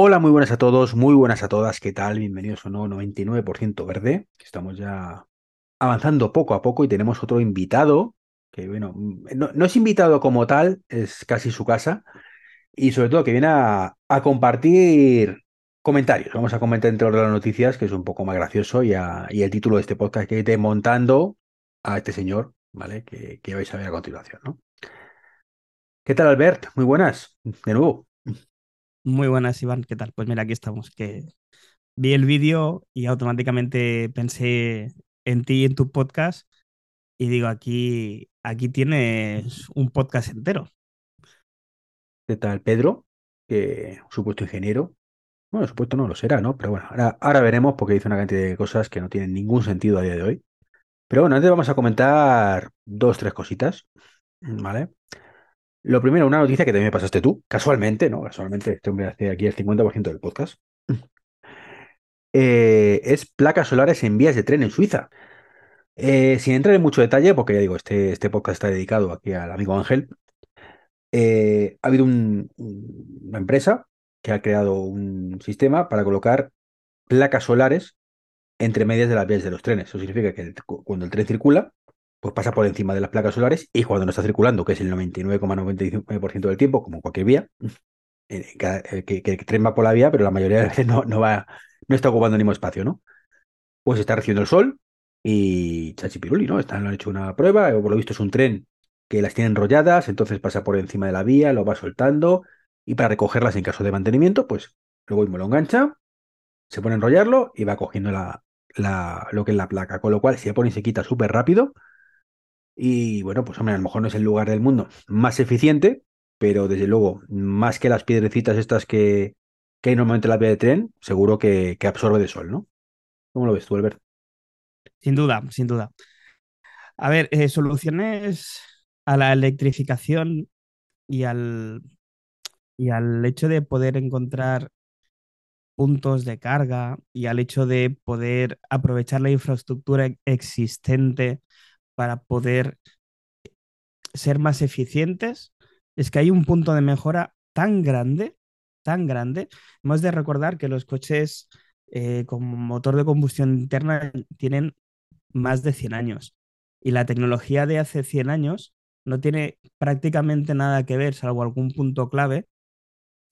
Hola, muy buenas a todos, muy buenas a todas, ¿qué tal? Bienvenidos a nuevo 99% verde. Estamos ya avanzando poco a poco y tenemos otro invitado, que bueno, no, no es invitado como tal, es casi su casa, y sobre todo que viene a, compartir comentarios. Vamos a comentar entre otras las noticias, que es un poco más gracioso, y, a- el título de este podcast que es montando a este señor, ¿vale? Que, que vais a ver a continuación, ¿no? ¿Qué tal, Albert? Muy buenas, de nuevo. Muy buenas, Iván. ¿Qué tal? Pues mira, aquí estamos. Que vi el vídeo y automáticamente pensé en ti y en tu podcast y digo, aquí, aquí tienes un podcast entero. ¿Qué tal, Pedro? Que supuesto ingeniero. Bueno, supuesto no lo será, ¿no? Pero bueno, ahora, ahora veremos porque dice una cantidad de cosas que no tienen ningún sentido a día de hoy. Pero bueno, antes vamos a comentar dos, tres cositas, ¿vale? Lo primero, una noticia que también me pasaste tú, casualmente, ¿no? Casualmente, este hombre hace aquí el 50% del podcast. Eh, es placas solares en vías de tren en Suiza. Eh, sin entrar en mucho detalle, porque ya digo, este, este podcast está dedicado aquí al amigo Ángel, eh, ha habido un- un- una empresa que ha creado un sistema para colocar placas solares entre medias de las vías de los trenes. Eso significa que el- cuando el tren circula, pues pasa por encima de las placas solares y cuando no está circulando, que es el 99,95% del tiempo, como cualquier vía, eh, eh, que, el tren va por la vía, pero la mayoría de veces no, no va, no está ocupando mismo espacio, ¿no? Pues está recibiendo el sol y chachipiruli, ¿no? Están, han hecho una prueba, por lo visto es un tren que las tiene enrolladas, entonces pasa por encima de la vía, lo va soltando y para recogerlas en caso de mantenimiento, pues luego mismo lo engancha, se pone a enrollarlo y va cogiendo la, la- lo que es la placa, con lo cual se pone y se quita súper rápido y bueno, pues hombre, a lo mejor no es el lugar del mundo más eficiente, pero desde luego, más que las piedrecitas estas que, que hay normalmente en la vía de tren, seguro que, absorbe de sol, ¿no? ¿Cómo lo ves tú, Albert? Sin duda, sin duda. A ver, eh, soluciones a la electrificación y al, y al hecho de poder encontrar puntos de carga y al hecho de poder aprovechar la infraestructura existente para poder ser más eficientes, es que hay un punto de mejora tan grande, tan grande. Hemos de recordar que los coches eh, con motor de combustión interna tienen más de 100 años y la tecnología de hace 100 años no tiene prácticamente nada que ver, salvo algún punto clave,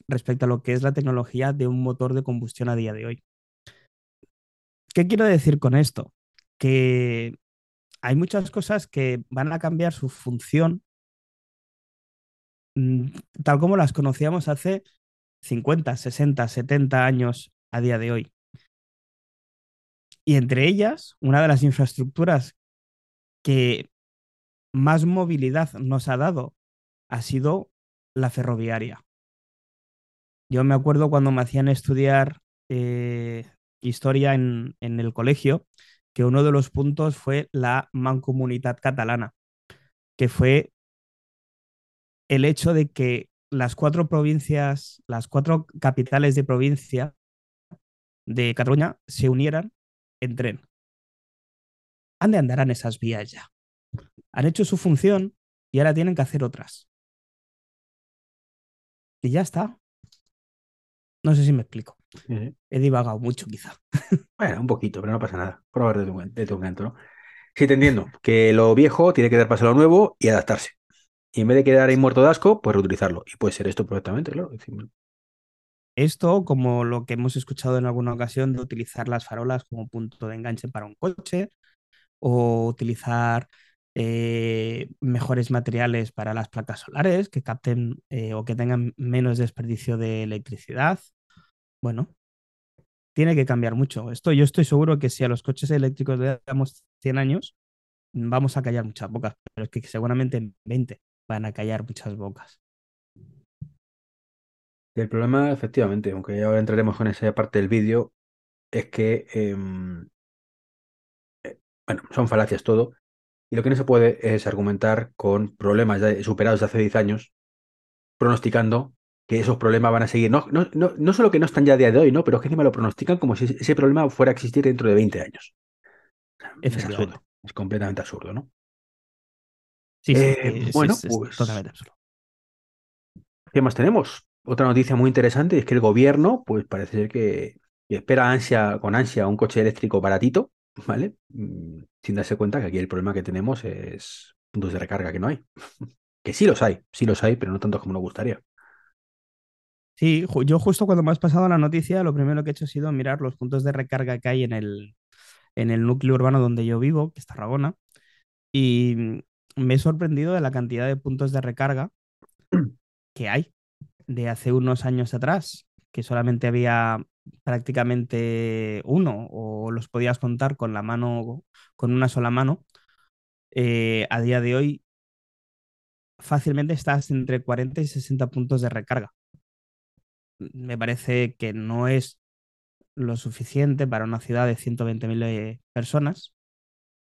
respecto a lo que es la tecnología de un motor de combustión a día de hoy. ¿Qué quiero decir con esto? Que hay muchas cosas que van a cambiar su función mm, tal como las conocíamos hace 50, 60, 70 años a día de hoy. Y entre ellas, una de las infraestructuras que más movilidad nos ha dado ha sido la ferroviaria. Yo me acuerdo cuando me hacían estudiar eh, historia en, en el colegio, que uno de los puntos fue la mancomunidad catalana, que fue el hecho de que las cuatro provincias, las cuatro capitales de provincia de Cataluña se unieran en tren. ¿Dónde andarán esas vías ya? Han hecho su función y ahora tienen que hacer otras. Y ya está. No sé si me explico. He divagado mucho, quizá. Bueno, un poquito, pero no pasa nada. Probar de tu, de tu ¿no? Sí, te entiendo. Que lo viejo tiene que dar paso a lo nuevo y adaptarse. Y en vez de quedar ahí muerto de asco, pues reutilizarlo. Y puede ser esto perfectamente, claro. Esto, como lo que hemos escuchado en alguna ocasión, de utilizar las farolas como punto de enganche para un coche, o utilizar eh, mejores materiales para las placas solares que capten eh, o que tengan menos desperdicio de electricidad. Bueno, tiene que cambiar mucho. Esto yo estoy seguro que si a los coches eléctricos le damos 100 años, vamos a callar muchas bocas, pero es que seguramente en 20 van a callar muchas bocas. El problema, efectivamente, aunque ahora entraremos con esa parte del vídeo, es que, em, eh, bueno, son falacias todo. Y lo que no se puede es argumentar con problemas superados de hace 10 años, pronosticando que esos problemas van a seguir. No, no, no, no solo que no están ya a día de hoy, ¿no? Pero es que encima lo pronostican como si ese problema fuera a existir dentro de 20 años. Es absurdo, es completamente absurdo, ¿no? Sí, sí, Eh, es, bueno, es- es pues, totalmente absurdo. ¿qué más tenemos? otra noticia muy interesante es que el gobierno, pues parece ser que, espera ansia, con ansia un coche eléctrico baratito, ¿vale? Mm, Sin darse cuenta que aquí el problema que tenemos es puntos de recarga que no hay. Que sí los hay, sí los hay, pero no tanto como nos gustaría. Sí, yo justo cuando me has pasado la noticia, lo primero que he hecho ha sido mirar los puntos de recarga que hay en el, en el núcleo urbano donde yo vivo, que es Tarragona, y mm, me he sorprendido de la cantidad de puntos de recarga que hay de hace unos años atrás, que solamente había prácticamente uno o los podías contar con la mano, con una sola mano. Eh, a día de hoy fácilmente estás entre 40 y 60 puntos de recarga. Me parece que no es lo suficiente para una ciudad de 120.000 eh, personas,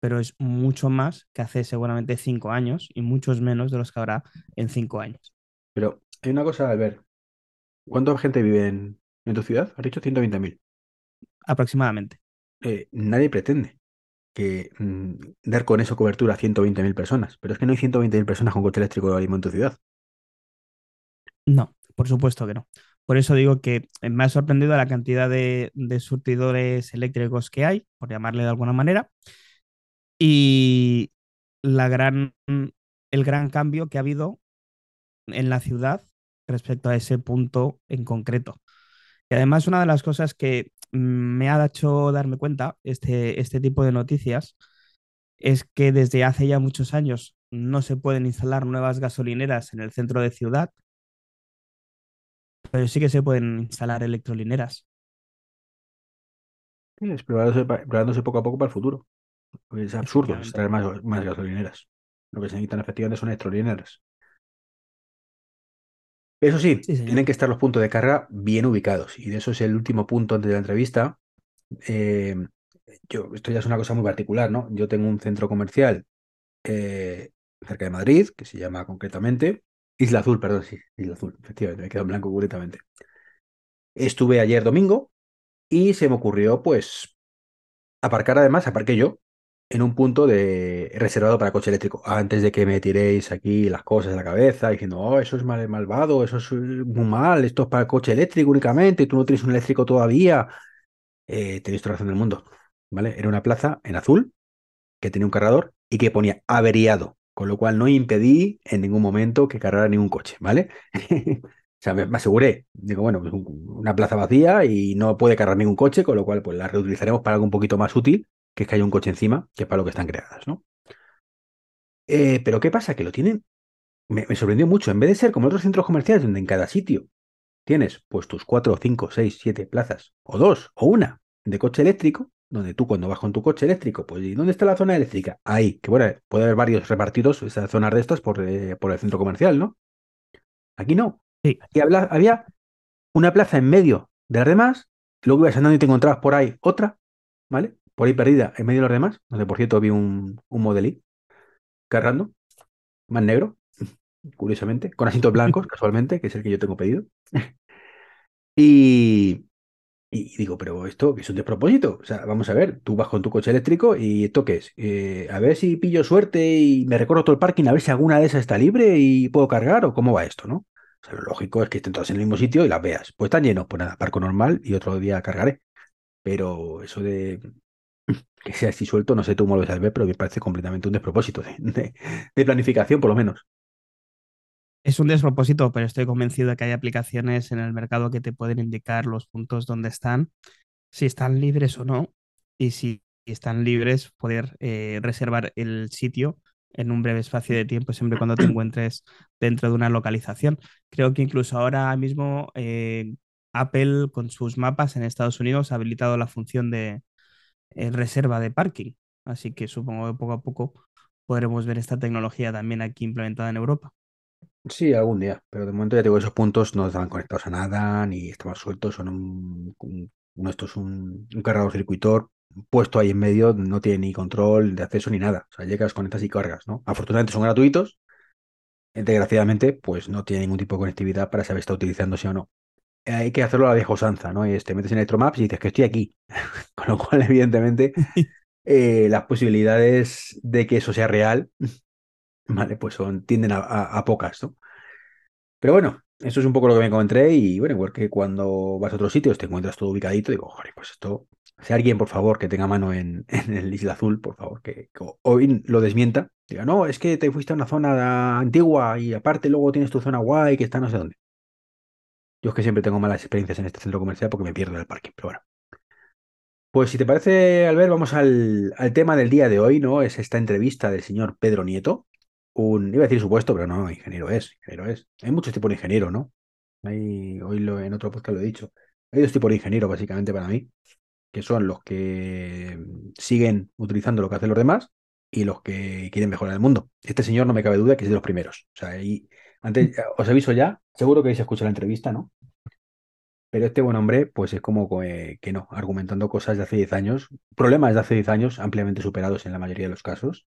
pero es mucho más que hace seguramente cinco años y muchos menos de los que habrá en cinco años, Pero hay una cosa, Albert. ¿Cuánta gente vive en, en tu ciudad? Has dicho 120.000. aproximadamente. Eh, nadie pretende que mm, dar con eso cobertura a 120.000 personas, pero es que no hay 120.000 personas con coche eléctrico ahora mismo en tu ciudad. No, por supuesto que no. Por eso digo que eh, me ha sorprendido la cantidad de, surtidores eléctricos que hay, por llamarle de alguna manera, y la gran, el gran cambio que ha habido en la ciudad respecto a ese punto en concreto. Y además una de las cosas que mm, me ha hecho darme cuenta este, este tipo de noticias es que desde hace ya muchos años no se pueden instalar nuevas gasolineras en el centro de ciudad, pero sí que se pueden instalar electrolineras. Pa- preparándose poco a poco para el futuro. Es absurdo extraer más, más gasolineras. Lo que se necesitan efectivamente son electrolineras. Eso sí, tienen que estar los puntos de carga bien ubicados. Y de eso es el último punto antes de la entrevista. Eh, yo, esto ya es una cosa muy particular, ¿no? Yo tengo un centro comercial eh, cerca de Madrid, que se llama concretamente Isla Azul, perdón, sí, Isla Azul, efectivamente, me quedo en blanco completamente. Estuve ayer domingo y se me ocurrió, pues, aparcar además, aparqué yo en un punto de reservado para coche eléctrico, antes de que me tiréis aquí las cosas a la cabeza diciendo, oh, eso es mal, malvado, eso es eh, muy mal, esto es para coche eléctrico únicamente, tú no tienes un eléctrico todavía. Eh, tenéis toda la razón del mundo, ¿vale? Era una plaza en azul que tenía un cargador y que ponía averiado, con lo cual no impedí en ningún momento que cargara ningún coche, ¿vale? O sea, me, aseguré, digo, bueno, pues un- una plaza vacía y no puede cargar ningún coche, con lo cual pues la reutilizaremos para algo un poquito más útil, que es que haya un coche encima, que es para lo que están creadas, ¿no? Eh, pero ¿qué pasa? Que lo tienen, me, me sorprendió mucho, en vez de ser como otros centros comerciales donde en cada sitio tienes pues tus cuatro, cinco, seis, siete plazas, o dos, o una de coche eléctrico, donde tú cuando vas con tu coche eléctrico, pues ¿y dónde está la zona eléctrica? Ahí, que bueno, puede haber varios repartidos, esas zonas de estas por, eh, por el centro comercial, ¿no? Aquí no. Sí, Aquí habla- había una plaza en medio de las demás, luego ibas andando y te encontrabas por ahí otra, ¿vale? Por ahí perdida en medio de los demás, donde por cierto vi un, un modelí cargando, más negro, curiosamente, con asientos blancos, casualmente, que es el que yo tengo pedido. Y, y digo, pero esto es un despropósito. O sea, vamos a ver, tú vas con tu coche eléctrico y esto qué es. Eh, a ver si pillo suerte y me recorro todo el parking, a ver si alguna de esas está libre y puedo cargar o cómo va esto, ¿no? O sea, lo lógico es que estén todas en el mismo sitio y las veas. Pues están llenos, pues nada, parco normal y otro día cargaré. Pero eso de que sea así suelto, no sé tú cómo lo ves al ver, pero me parece completamente un despropósito de, de- de planificación, por lo menos. Es un despropósito, pero estoy convencido de que hay aplicaciones en el mercado que te pueden indicar los puntos donde están, si están libres o no, y si están libres, poder eh, reservar el sitio en un breve espacio de tiempo, siempre cuando te encuentres dentro de una localización. Creo que incluso ahora mismo eh, Apple con sus mapas en Estados Unidos ha habilitado la función de eh, reserva de parking. Así que supongo que poco a poco podremos ver esta tecnología también aquí implementada en Europa. Sí, algún día, pero de momento ya te digo, esos puntos no estaban conectados a nada, ni estaban sueltos, son un, un- esto es un, un cargador circuitor puesto ahí en medio, no tiene ni control de acceso ni nada. O sea, llegas, conectas y cargas, ¿no? Afortunadamente son gratuitos, eh, desgraciadamente, pues no tiene ningún tipo de conectividad para saber si está utilizándose o no. Eh, Hay que hacerlo a la vieja usanza, ¿no? Y te metes en Electromaps y dices que estoy aquí. Con lo cual, evidentemente, eh, las posibilidades de que eso sea real, ¿vale? Pues son, tienden a, a- a pocas, ¿no? Pero bueno, eso es un poco lo que me encontré y bueno, igual que cuando vas a otros sitios te encuentras todo ubicadito, digo, joder, pues esto, si alguien, por favor, que tenga mano en, en el Isla Azul, por favor, que, hoy lo desmienta, diga, no, es que te fuiste a una zona antigua y aparte luego tienes tu zona guay que está no sé dónde. Yo es que siempre tengo malas experiencias en este centro comercial porque me pierdo el parking, pero bueno. Pues si te parece, Albert, vamos al tema del día de hoy, ¿no? Es esta entrevista del señor Pedro Nieto, un, iba a decir supuesto, pero no, ingeniero es, ingeniero es. Hay muchos tipos de ingeniero, ¿no? Hay, hoy lo, en otro podcast lo he dicho. Hay dos tipos de ingeniero, básicamente, para mí, que son los que siguen utilizando lo que hacen los demás y los que quieren mejorar el mundo. Este señor no me cabe duda que es de los primeros. O sea, y antes os aviso ya, seguro que habéis escuchado la entrevista, ¿no? Pero este buen hombre, pues es como que, que no, argumentando cosas de hace 10 años, problemas de hace 10 años, ampliamente superados en la mayoría de los casos.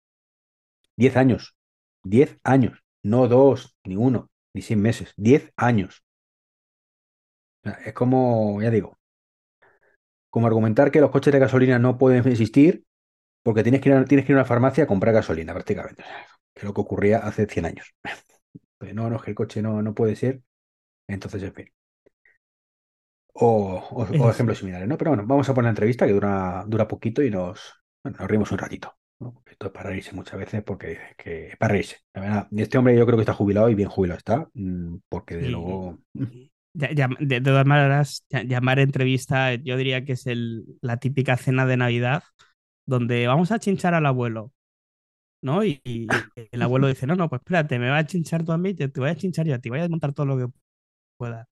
10 años, 10 años, no dos, ni uno, ni seis meses, 10 años. Es como, ya digo, como argumentar que los coches de gasolina no pueden existir porque tienes que ir a, tienes que ir a una farmacia a comprar gasolina, prácticamente. Que es lo que ocurría hace 100 años. Pues no, no, es que el coche no, no puede ser. Entonces, en fin. O, o, o ejemplos similares, ¿no? Pero bueno, vamos a poner la entrevista que dura, dura poquito y nos, bueno, nos rimos un ratito. ¿No? Esto es para reírse muchas veces porque que es para reírse. La verdad, este hombre yo creo que está jubilado y bien jubilado está, mm, porque de Y- luego... De, de todas maneras, llamar entrevista, yo diría que es el, la típica cena de Navidad donde vamos a chinchar al abuelo, ¿no? Y, y el abuelo dice, no, no, pues espérate, me va a chinchar tú a mí, te, te voy a chinchar yo a ti, voy a desmontar todo lo que pueda.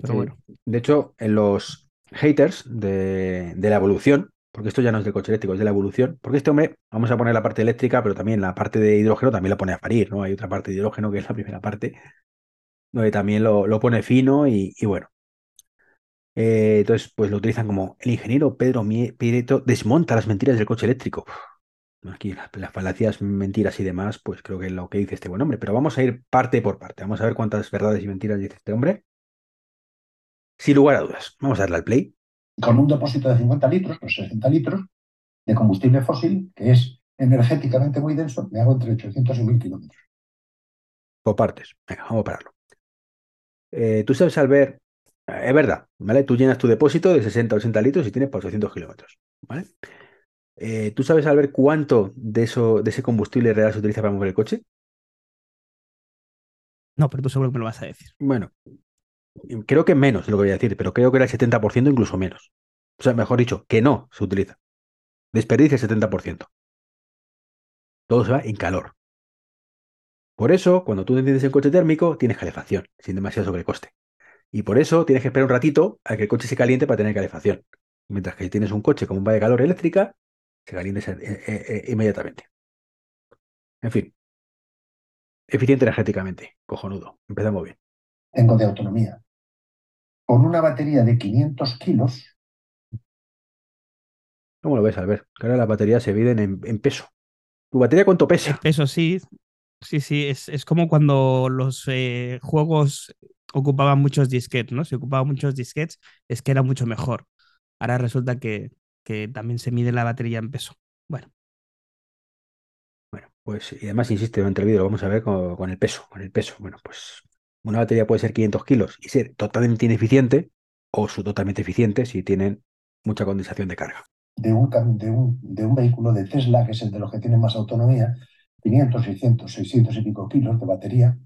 Pero Sí. bueno, De hecho, en los haters de, de la evolución, porque esto ya no es del coche eléctrico, es de la evolución, porque este hombre, vamos a poner la parte eléctrica, pero también la parte de hidrógeno también la pone a parir, ¿no? Hay otra parte de hidrógeno que es la primera parte, donde también lo, lo pone fino y, bueno. Eh, entonces, pues lo utilizan como el ingeniero Pedro Prieto desmonta las mentiras del coche eléctrico. Aquí las, las falacias, mentiras y demás, pues creo que es lo que dice este buen hombre, pero vamos a ir parte por parte. Vamos a ver cuántas verdades y mentiras dice este hombre. Sin lugar a dudas, vamos a darle al play. Con un depósito de 50 litros o 60 litros de combustible fósil, que es energéticamente muy denso, me hago entre 800 y 1000 kilómetros. Por partes. Venga, vamos a pararlo. Eh, tú sabes al ver, es verdad, ¿vale? Tú llenas tu depósito de 60 o 80 litros y tienes por 800 kilómetros, ¿vale? Eh, ¿tú sabes al ver cuánto de, eso, de ese combustible real se utiliza para mover el coche? no, pero tú seguro que me lo vas a decir. Bueno, creo que menos lo que voy a decir, pero creo que era el 70%, incluso menos. O sea, mejor dicho, que no se utiliza. Desperdicia el 70%. Todo se va en calor. Por eso, cuando tú enciendes el coche térmico, tienes calefacción, sin demasiado sobrecoste. Y por eso tienes que esperar un ratito a que el coche se caliente para tener calefacción. Mientras que si tienes un coche con bomba de calor eléctrica, se calienta eh, eh, eh, inmediatamente. En fin. Eficiente energéticamente. Cojonudo. Empezamos bien. Tengo de autonomía. Con una batería de 500 kilos, ¿Cómo lo ves, Albert? Que ahora las baterías se miden en, en peso. ¿Tu batería cuánto pesa? Eso sí, sí, sí, es, es como cuando los eh, juegos ocupaban muchos disquetes, ¿no? Si ocupaban muchos disquetes, es que era mucho mejor. Ahora resulta que, que también se mide la batería en peso. Bueno, Bueno, pues y además insiste durante el vídeo, lo vamos a ver con, con el peso, con el peso. Bueno, pues una batería puede ser 500 kilos y ser totalmente ineficiente o su totalmente eficiente si tienen mucha condensación de carga. de un, de un, de un vehículo de Tesla, que es el de los que tiene más autonomía, 500, 600, 600 y pico kilos de batería.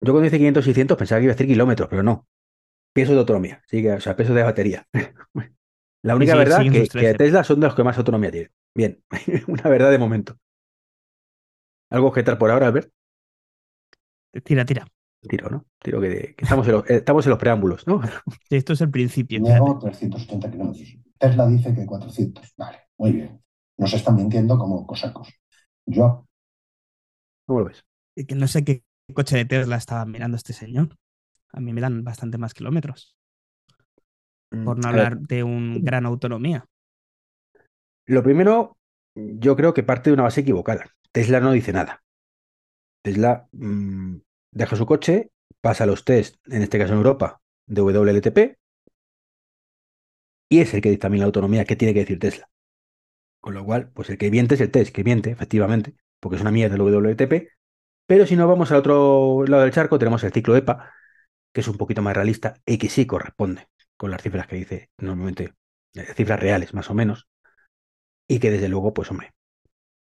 Yo cuando dice 500, 600 pensaba que iba a decir kilómetros, pero no. Peso de autonomía, sí que, o sea, peso de batería. La única sí, verdad siguen que, que 13. Tesla son de los que más autonomía tienen. Bien, una verdad de momento. ¿Algo que objetar por ahora, Albert? Tira, tira. Tiro, ¿no? Tiro que, que estamos, en los, eh, estamos en los preámbulos, ¿no? Sí, Esto es el principio. Hago 380 kilómetros. Tesla dice que 400. Vale, muy bien. Nos están mintiendo como cosacos. Yo, ¿Cómo lo ves? Que no sé qué coche de Tesla estaba mirando este señor. A mí me dan bastante más kilómetros. Por no Mm, A ver, hablar de un gran autonomía. Lo primero, yo creo que parte de una base equivocada. Tesla no dice nada. Tesla mm, deja su coche, pasa los test, en este caso en Europa, de WLTP, y es el que dictamina la autonomía que tiene que decir Tesla. Con lo cual, pues el que miente es el test, que miente, efectivamente, porque es una mierda el WLTP, Pero si no vamos al otro lado del charco, tenemos el ciclo EPA, que es un poquito más realista y que sí corresponde con las cifras que dice normalmente, eh, cifras reales más o menos, y que desde luego, pues hombre,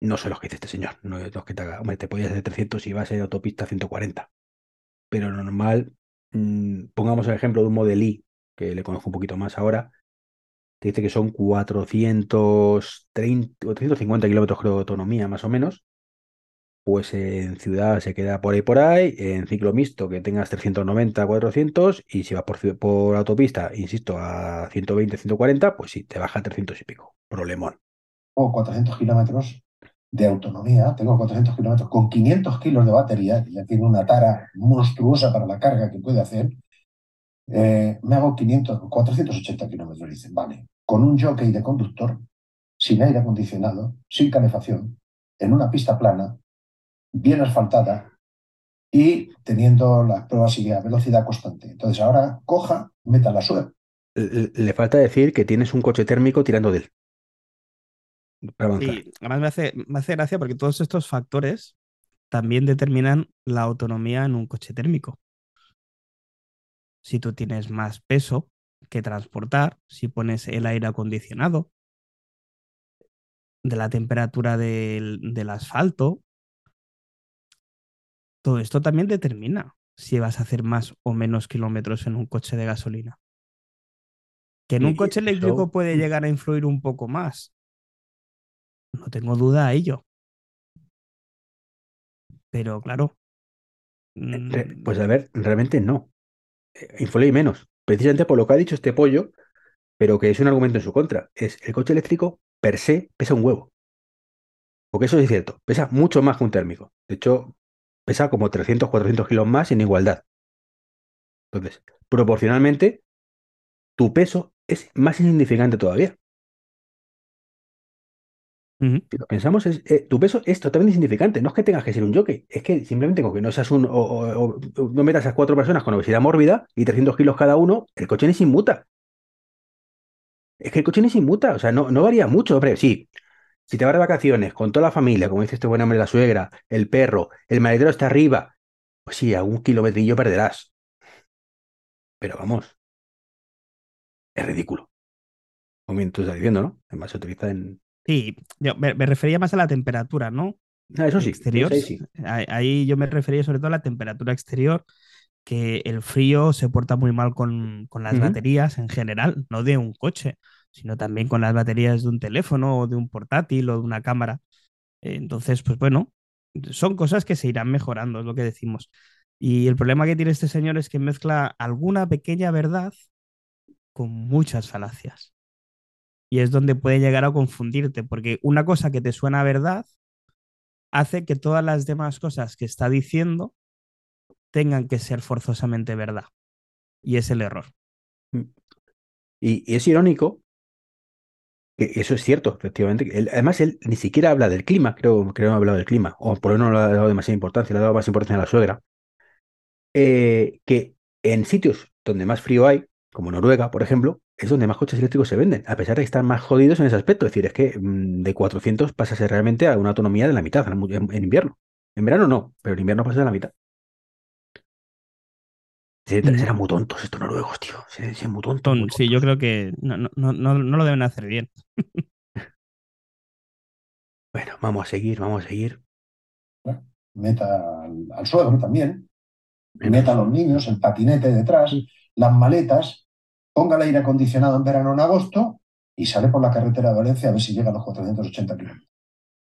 no sé los que dice este señor, no los que te haga, hombre, te podías hacer 300 y vas a autopista 140, pero normal, mmm, pongamos el ejemplo de un Model I, que le conozco un poquito más ahora, te dice que son 430 o 350 kilómetros de autonomía más o menos, pues en ciudad se queda por ahí por ahí, en ciclo mixto que tengas 390, 400 y si vas por, por autopista, insisto, a 120, 140, pues sí, te baja a 300 y pico, problemón. O 400 kilómetros de autonomía, tengo 400 kilómetros con 500 kilos de batería, que ya tiene una tara monstruosa para la carga que puede hacer, eh, me hago 500, 480 kilómetros, dicen, vale, con un jockey de conductor, sin aire acondicionado, sin calefacción, en una pista plana, bien asfaltada y teniendo las pruebas y a velocidad constante. Entonces ahora coja, meta la suerte. Le falta decir que tienes un coche térmico tirando de él. Sí, además me hace, me hace gracia porque todos estos factores también determinan la autonomía en un coche térmico. Si tú tienes más peso que transportar, si pones el aire acondicionado, de la temperatura del, del asfalto, todo esto también determina si vas a hacer más o menos kilómetros en un coche de gasolina. Que en un coche eléctrico puede mm. llegar a influir un poco más. No tengo duda a ello. Pero claro. Eh, pues a ver, realmente no. Eh, influye menos. Precisamente por lo que ha dicho este pollo, pero que es un argumento en su contra. Es el coche eléctrico per se pesa un huevo. Porque eso es cierto, pesa mucho más que un térmico. De hecho, pesa como 300, 400 kilos más en igualdad. Entonces, proporcionalmente, tu peso es más insignificante todavía. Si lo pensamos, es, eh, tu peso es totalmente insignificante. No es que tengas que ser un jockey, es que simplemente con que no seas un. O, no metas a cuatro personas con obesidad mórbida y 300 kilos cada uno, el coche ni se inmuta. Es que el coche ni se inmuta, o sea, no, no varía mucho. Hombre, sí, si te vas de vacaciones con toda la familia, como dice este buen hombre, la suegra, el perro, el maletero está arriba, pues sí, a un kilometrillo perderás. Pero vamos, es ridículo. Como bien tú diciendo, ¿no? Además se utiliza en, Sí, yo me, refería más a la temperatura, ¿no? Ah, eso sí. Exterior. Ahí, yo me refería sobre todo a la temperatura exterior, que el frío se porta muy mal con, las baterías en general, no de un coche, sino también con las baterías de un teléfono o de un portátil o de una cámara. Entonces, pues bueno, son cosas que se irán mejorando, es lo que decimos. Y el problema que tiene este señor es que mezcla alguna pequeña verdad con muchas falacias. Y es donde puede llegar a confundirte, porque una cosa que te suena verdad hace que todas las demás cosas que está diciendo tengan que ser forzosamente verdad. Y es el error. Mm. Y, es irónico que eso es cierto, efectivamente. además, él ni siquiera habla del clima, creo, que no ha hablado del clima, o por lo menos no le ha dado demasiada importancia, le ha dado más importancia a la suegra. Eh, que en sitios donde más frío hay, como Noruega, por ejemplo, es donde más coches eléctricos se venden, a pesar de que están más jodidos en ese aspecto. Es decir, es que mm, de 400 pasa a ser realmente a una autonomía de la mitad en, invierno. En verano no, pero en invierno pasa a la mitad. Serán muy tontos estos noruegos, tío. Serán muy tontos. Sí, yo creo que no, no, no, lo deben hacer bien. bueno, vamos a seguir, vamos a seguir. Meta al, al suegro también. Meta a los niños, el patinete detrás, las maletas ponga el aire acondicionado en verano en agosto y sale por la carretera de Valencia a ver si llega a los 480 kilómetros.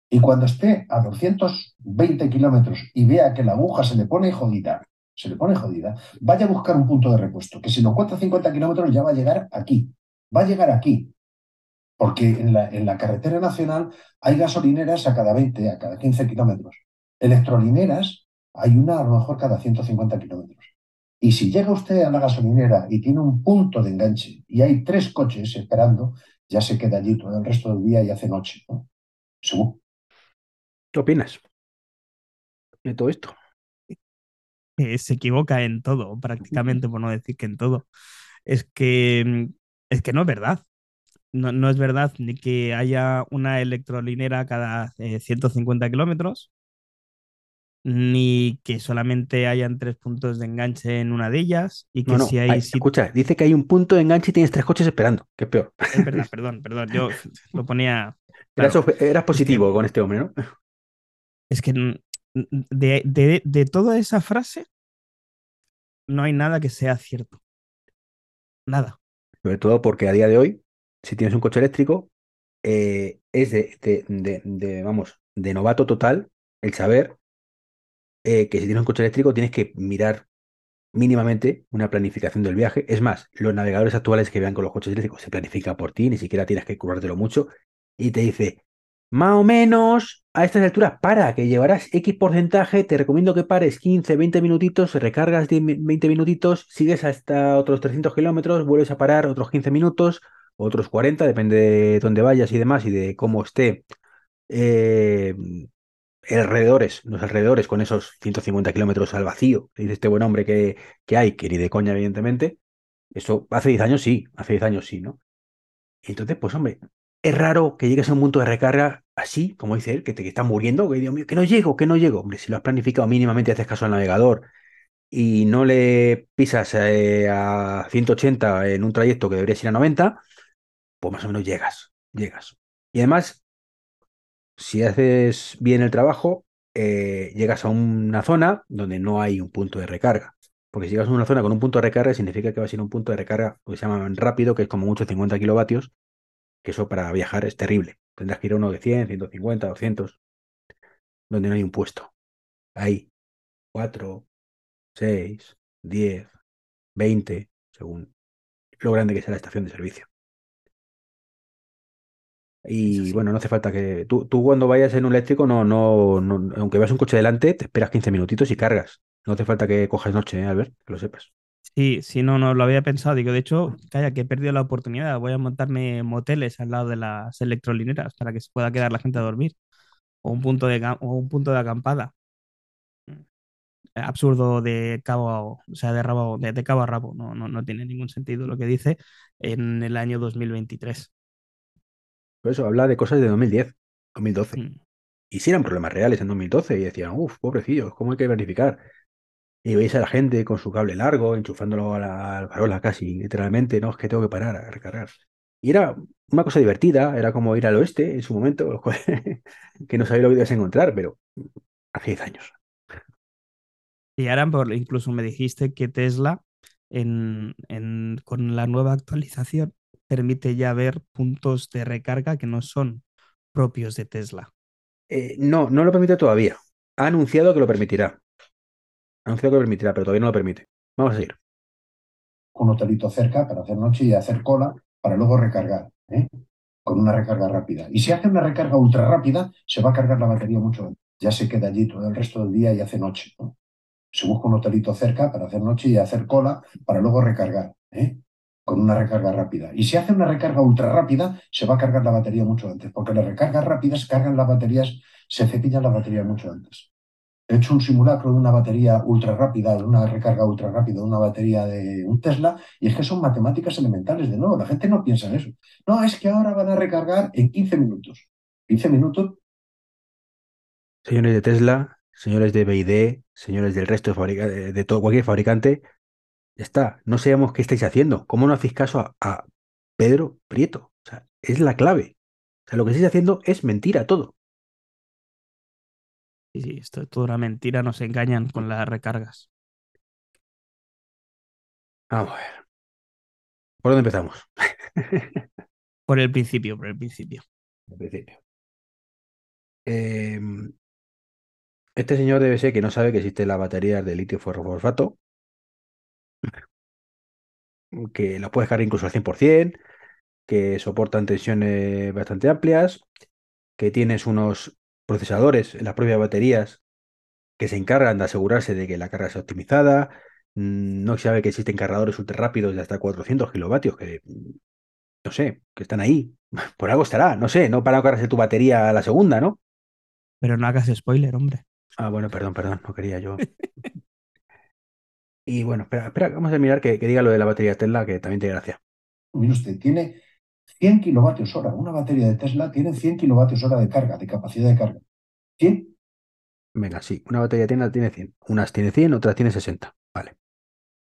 Y cuando esté a 220 kilómetros y vea que la aguja se le pone jodida, se le pone jodida, vaya a buscar un punto de repuesto, que si lo cuesta 50 kilómetros ya va a llegar aquí, va a llegar aquí. Porque en la, en la carretera nacional hay gasolineras a cada 20, a cada 15 kilómetros. Electrolineras hay una a lo mejor cada 150 kilómetros. Y si llega usted a la gasolinera y tiene un punto de enganche y hay tres coches esperando, ya se queda allí todo el resto del día y hace noche. ¿no? ¿Qué opinas de todo esto? se equivoca en todo, prácticamente, por no decir que en todo. Es que, es que no es verdad. No, no es verdad ni que haya una electrolinera cada 150 eh, kilómetros, ni que solamente hayan tres puntos de enganche en una de ellas y que No, no, si hay hay- escucha, dice que hay un punto de enganche y tienes tres coches esperando, que es peor. Es verdad, perdón, perdón, yo lo ponía... Eras, claro, eras positivo con este hombre, ¿no? es que de, de- de toda esa frase no hay nada que sea cierto. Nada. Sobre todo porque a día de hoy, si tienes un coche eléctrico, eh, es de, de- de- de, vamos, de novato total el saber eh, que si tienes un coche eléctrico tienes que mirar mínimamente una planificación del viaje. Es más, los navegadores actuales que vean con los coches eléctricos se planifica por ti, ni siquiera tienes que currártelo mucho, y te dice, más o menos a estas alturas, para, que llevarás X porcentaje, te recomiendo que pares 15, 20 minutitos, recargas 10 mi- 20 minutitos, sigues hasta otros 300 kilómetros, vuelves a parar otros 15 minutos, otros 40, depende de dónde vayas y demás, y de cómo esté eh, alrededores, los alrededores con esos 150 kilómetros al vacío, dice este buen hombre que, que hay, que ni de coña, evidentemente. Eso hace 10 años sí, hace 10 años sí, ¿no? Y entonces, pues hombre, es raro que llegues a un punto de recarga así, como dice él, que te que está muriendo, que Dios mío, que no llego, que no llego. Hombre, si lo has planificado mínimamente, haces caso al navegador y no le pisas eh, a 180 en un trayecto que deberías ir a 90, pues más o menos llegas, llegas. Y además, si haces bien el trabajo, eh, llegas a una zona donde no hay un punto de recarga. Porque si llegas a una zona con un punto de recarga, significa que va a ser un punto de recarga que se llama rápido, que es como mucho 50 kilovatios, que eso para viajar es terrible. Tendrás que ir a uno de 100, 150, 200, donde no hay un puesto. Hay 4, 6, 10, 20, según lo grande que sea la estación de servicio. Y bueno, no hace falta que. Tú, tú cuando vayas en un eléctrico, no, no, no, aunque veas un coche delante, te esperas 15 minutitos y cargas. No hace falta que cojas noche, ¿eh, Albert? Que lo sepas. Sí, sí, no, no lo había pensado. Digo, de hecho, calla, que he perdido la oportunidad. Voy a montarme moteles al lado de las electrolineras para que se pueda quedar la gente a dormir. O un punto de, o un punto de acampada. Absurdo de cabo a, o sea, de, rabo, de, de cabo a rabo. No, no, no tiene ningún sentido lo que dice en el año 2023. Por eso habla de cosas de 2010, 2012. Mm. Y sí eran problemas reales en 2012 y decían, uff, pobrecillos, ¿cómo hay que verificar? Y veis a la gente con su cable largo, enchufándolo a la, a la farola casi, literalmente, no, es que tengo que parar a recargar. Y era una cosa divertida, era como ir al oeste en su momento, que no sabía lo que ibas a encontrar, pero hace 10 años. Y ahora incluso me dijiste que Tesla en, en- con la nueva actualización permite ya ver puntos de recarga que no son propios de Tesla. Eh, no, no lo permite todavía. Ha anunciado que lo permitirá. Ha anunciado que lo permitirá, pero todavía no lo permite. Vamos a seguir. un hotelito cerca para hacer noche y hacer cola para luego recargar, ¿eh? con una recarga rápida. Y si hace una recarga ultra rápida, se va a cargar la batería mucho antes. Ya se queda allí todo el resto del día y hace noche. ¿no? Se busca un hotelito cerca para hacer noche y hacer cola para luego recargar, ¿eh? Con una recarga rápida. Y si hace una recarga ultra rápida, se va a cargar la batería mucho antes, porque las recargas rápidas cargan las baterías, se cepillan las baterías mucho antes. He hecho un simulacro de una batería ultra rápida, de una recarga ultra rápida, de una batería de un Tesla, y es que son matemáticas elementales. De nuevo, la gente no piensa en eso. No, es que ahora van a recargar en 15 minutos. 15 minutos, Señores de Tesla, señores de BYD, señores del resto de, fabrica- de todo, cualquier fabricante, ya está. No sabemos qué estáis haciendo. ¿Cómo no hacéis caso a, a Pedro Prieto? O sea, es la clave. O sea, lo que estáis haciendo es mentira todo. Sí, sí, esto es toda una mentira, nos engañan con las recargas. Vamos a ver. ¿Por dónde empezamos? Por el principio, por el principio. Al principio. Eh, este señor debe ser que no sabe que existen las baterías de litio fosfato, que las puedes cargar incluso al 100%, que soportan tensiones bastante amplias, que tienes unos procesadores en las propias baterías que se encargan de asegurarse de que la carga sea optimizada. Mm, No sabe que existen cargadores ultra rápidos de hasta 400 kilovatios, que no sé, que están ahí. Por algo estará, no sé, no para cargarse tu batería a la segunda, ¿no? Pero no hagas spoiler, hombre. Ah, bueno, perdón, perdón, no quería yo. Y bueno, espera, espera, vamos a mirar que, que diga lo de la batería Tesla, que también tiene gracia. mire usted, tiene 100 kilovatios hora. Una batería de Tesla tiene 100 kilovatios hora de carga, de capacidad de carga. 100. Venga, sí, una batería tiene, tiene 100. Unas tiene 100, otras tiene 60. Vale.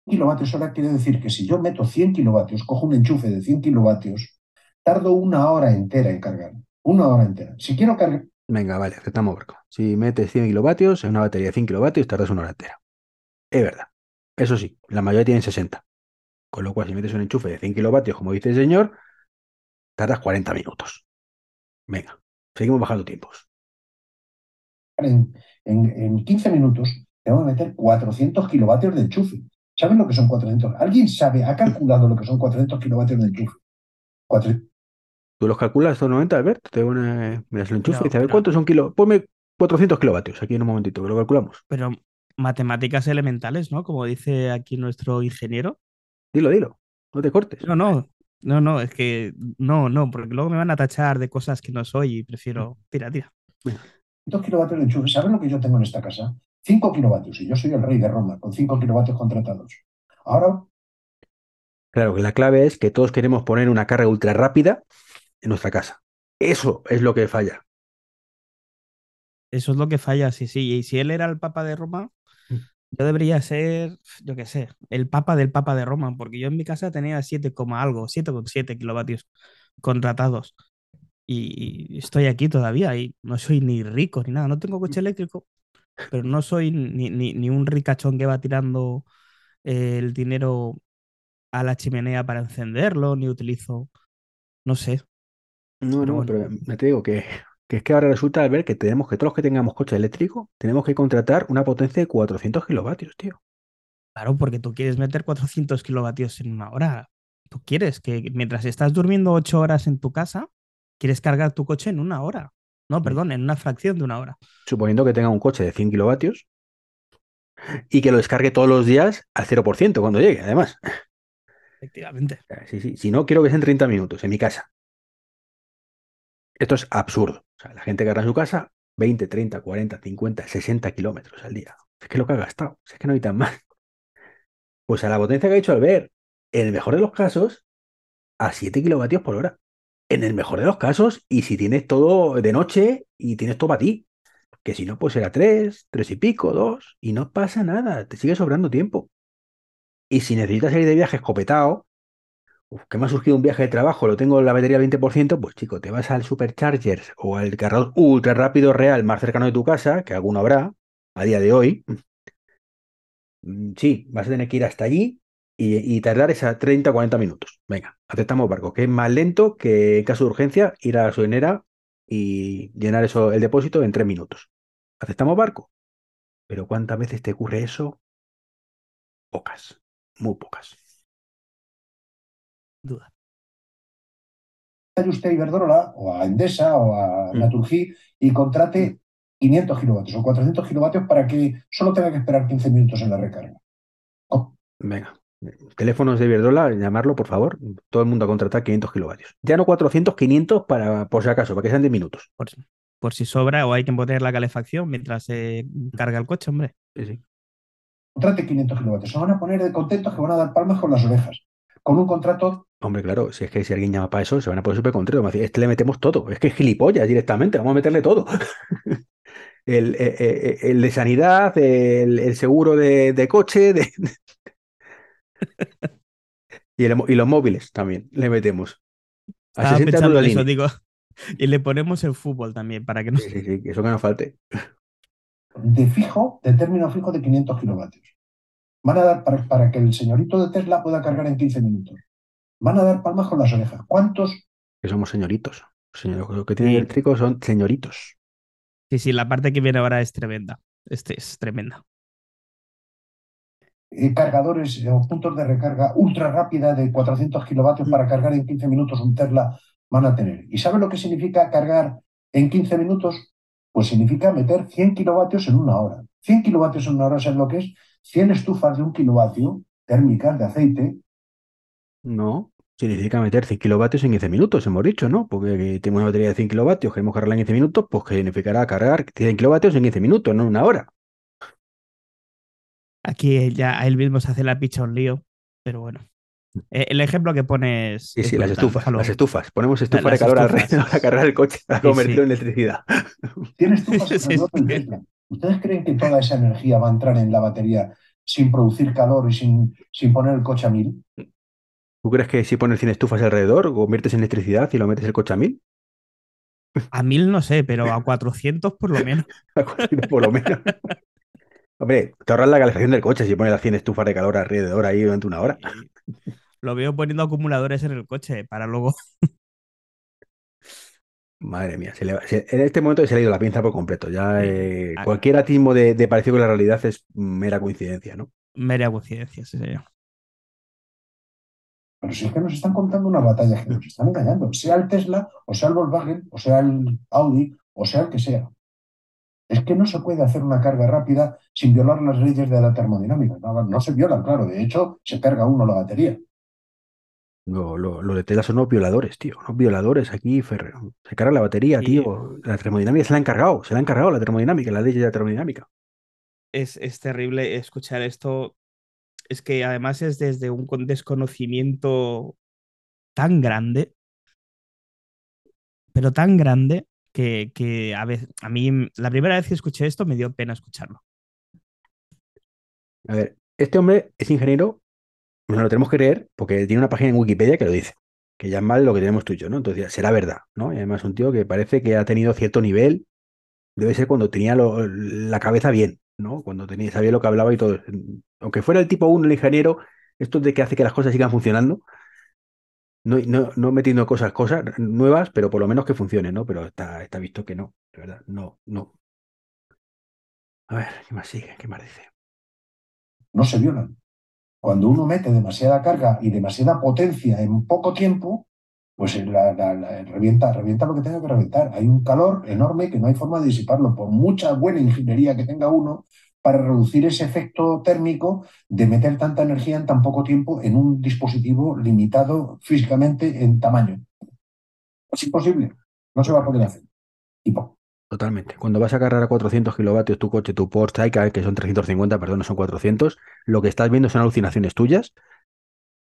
kilovatios hora quiere decir que si yo meto 100 kilovatios, cojo un enchufe de 100 kilovatios, tardo una hora entera en cargar. Una hora entera. Si quiero cargar, Venga, vale, aceptamos barco. Si metes 100 kilovatios en una batería de 100 kilovatios, tardas una hora entera. Es verdad. Eso sí, la mayoría tienen 60. Con lo cual, si metes un enchufe de 100 kilovatios, como dice el señor, tardas 40 minutos. Venga, seguimos bajando tiempos. en, en, en 15 minutos, tengo que meter 400 kilovatios de enchufe. ¿Saben lo que son 400? ¿Alguien sabe, ha calculado lo que son 400 kilovatios de enchufe? Cuatro- ¿Tú los calculas estos 90, Albert? Te pone, miras el enchufe y Pero- dices, a ver, pero- ¿cuántos son kilos? Ponme 400 kilovatios aquí en un momentito, que lo calculamos. Pero matemáticas elementales, ¿no? Como dice aquí nuestro ingeniero. Dilo, dilo. No te cortes. No, no, no, no, es que no, no, porque luego me van a tachar de cosas que no soy y prefiero. Tira, tira. 400 kilovatios de enchufe. ¿Saben lo que yo tengo en esta casa? 5 kilovatios. Y yo soy el rey de Roma, con 5 kilovatios contratados. Ahora, Claro, que la clave es que todos queremos poner una carga ultra rápida en nuestra casa. Eso es lo que falla. Eso es lo que falla, sí, sí. Y si él era el Papa de Roma. Yo debería ser, yo qué sé, el Papa del Papa de Roma, porque yo en mi casa tenía 7, coma algo, 7,7 kilovatios contratados. Y estoy aquí todavía y no soy ni rico ni nada. No tengo coche eléctrico, pero no soy ni, ni- ni un ricachón que va tirando eh, el dinero a la chimenea para encenderlo, ni utilizo, no sé. No, Pero no, bueno. pero me te digo que, que es que ahora resulta al ver que tenemos que todos los que tengamos coche eléctrico, tenemos que contratar una potencia de 400 kilovatios, tío. Claro, porque tú quieres meter 400 kilovatios en una hora. Tú quieres que mientras estás durmiendo 8 horas en tu casa, quieres cargar tu coche en una hora. No, perdón, en una fracción de una hora. Suponiendo que tenga un coche de 100 kilovatios y que lo descargue todos los días al 0% cuando llegue, además. Efectivamente. Sea, Sí, sí, Si no, quiero que sean 30 minutos en mi casa. Esto es absurdo. Sea, la gente carga en su casa 20, 30, 40, 50, 60 kilómetros al día. Es que lo que ha gastado. Es que no necesitan más. Pues a la potencia que ha dicho Albert, en el mejor de los casos, a 7 kilovatios por hora. En el mejor de los casos, y si tienes todo de noche y tienes todo para ti. Que si no, pues será 3, 3 y pico, 2, y no pasa nada. Te sigue sobrando tiempo. Y si necesitas salir de viaje escopetado, Que me ha surgido un viaje de trabajo, lo tengo en la batería al 20%, pues chico, te vas al Supercharger o al cargador ultra rápido real más cercano de tu casa, que alguno habrá a día de hoy. Mm, Sí, vas a tener que ir hasta allí y, tardar esa 30 o 40 minutos. Venga, aceptamos barco, que es más lento que en caso de urgencia ir a la gasolinera y llenar eso, el depósito en 3 minutos. ¿Aceptamos barco? Pero ¿cuántas veces te ocurre eso? Pocas, muy pocas. Duda. vaya usted a Iberdrola o a Endesa o a Mm. Naturgy y contrate 500 kilovatios o 400 kilovatios para que solo tenga que esperar 15 minutos en la recarga. Venga, teléfonos de Iberdrola, llamarlo, por favor. Todo el mundo a contratar 500 kilovatios. Ya no 400, 500 para, por si acaso, para que sean 10 minutos. Por, si- por si sobra o hay que poner la calefacción mientras se carga el coche, hombre. Sí, sí. Contrate 500 kilovatios. Se van a poner de contentos que van a dar palmas con las orejas. Con un contrato, Hombre, claro, si es que si alguien llama para eso, se van a poner súper contentos. Van a decir, Este le metemos todo. Es que es gilipollas directamente, vamos a meterle todo. El, eh, eh, el de sanidad, el, el seguro de, de coche, de- y, el- y los móviles también le metemos. A Estaba 60 pensando en eso, digo. Y le ponemos el fútbol también para que no Sí, sí, sí, que eso que no falte. de fijo, de término fijo de 500 kilovatios. Van a dar para, para que el señorito de Tesla pueda cargar en 15 minutos. Van a dar palmas con las orejas. ¿Cuántos Que somos señoritos. Señor- los que tienen Sí. eléctricos son señoritos. Sí, sí, la parte que viene ahora es tremenda. Este es tremenda. eh, cargadores eh, o puntos de recarga ultra rápida de 400 kilovatios para cargar en 15 minutos un Tesla van a tener? ¿Y saben lo que significa cargar en 15 minutos? Pues significa meter 100 kilovatios en una hora. 100 kilovatios en una hora, ¿saben lo que es? 100 estufas de un kilovatio térmicas de aceite No, significa meter 100 kilovatios en 15 minutos, hemos dicho, ¿no? Porque que tenemos una batería de 100 kilovatios, queremos cargarla en 15 minutos, pues que significará cargar 100 kilovatios en 15 minutos, no en una hora. Aquí ya él mismo se hace la picha un lío, pero bueno. Eh, El ejemplo que pones. Sí, sí, las estufas, las estufas. Ponemos estufa de calor alrededor para cargar el coche, para convertirlo sí. en electricidad. 100 estufas. ¿Ustedes creen que toda esa energía va a entrar en la batería sin producir calor y sin, sin poner el coche a mil? ¿Tú crees que si pones 100 estufas alrededor, conviertes en electricidad y lo metes el coche a mil? A mil no sé, pero a 400 por lo menos. A 400 por lo menos. Hombre, te ahorras la calefacción del coche si pones las 100 estufas de calor alrededor ahí durante una hora. Lo veo poniendo acumuladores en el coche para luego. Madre mía, se le va- se- en este momento se le ha ido la pinza por completo. Ya eh, Ah. cualquier atismo de, de parecido con la realidad es mera coincidencia, ¿no? Mera coincidencia, sí, señor. Pero si es que nos están contando una batalla que nos están engañando, sea el Tesla, o sea el Volkswagen, o sea el Audi, o sea el que sea. Es que no se puede hacer una carga rápida sin violar las leyes de la termodinámica. No, no se violan, claro. De hecho, se carga uno la batería. Lo, lo, lo de Tesla son unos violadores, tío. Unos violadores aquí, Ferrer. Se carga la batería, tío. La termodinámica se la han cargado. Se la han cargado la termodinámica, la ley de la termodinámica. Es, es terrible escuchar esto. Es que además es desde un con- desconocimiento tan grande, pero tan grande, que, a, vez, a mí mm, la primera vez que escuché esto me dio pena escucharlo. A ver, este hombre es ingeniero, nos lo tenemos que creer porque tiene una página en Wikipedia que lo dice, que ya es mal lo que tenemos tú y yo, ¿no? Entonces será verdad, ¿no? Y además un tío que parece que ha tenido cierto nivel, debe ser cuando tenía la cabeza bien, ¿no? Cuando tenía, sabía lo que hablaba y todo. Aunque fuera el tipo 1, el ingeniero, esto es de que hace que las cosas sigan funcionando, no, no, no metiendo cosas, cosas nuevas, pero por lo menos que funcionen, ¿no? Pero está, está visto que no, de verdad, no, no. A ver, ¿qué más sigue? ¿Qué más dice? No se violan. Cuando uno mete demasiada carga y demasiada potencia en poco tiempo, pues la, la- revienta, revienta lo que tenga que reventar. Hay un calor enorme que no hay forma de disiparlo, por mucha buena ingeniería que tenga uno, para reducir ese efecto térmico de meter tanta energía en tan poco tiempo en un dispositivo limitado físicamente en tamaño. Es imposible, no se va a poder hacer. Y po- Totalmente. Cuando vas a cargar a 400 kilovatios tu coche, tu Porsche que son 350, perdón, no son 400, lo que estás viendo son alucinaciones tuyas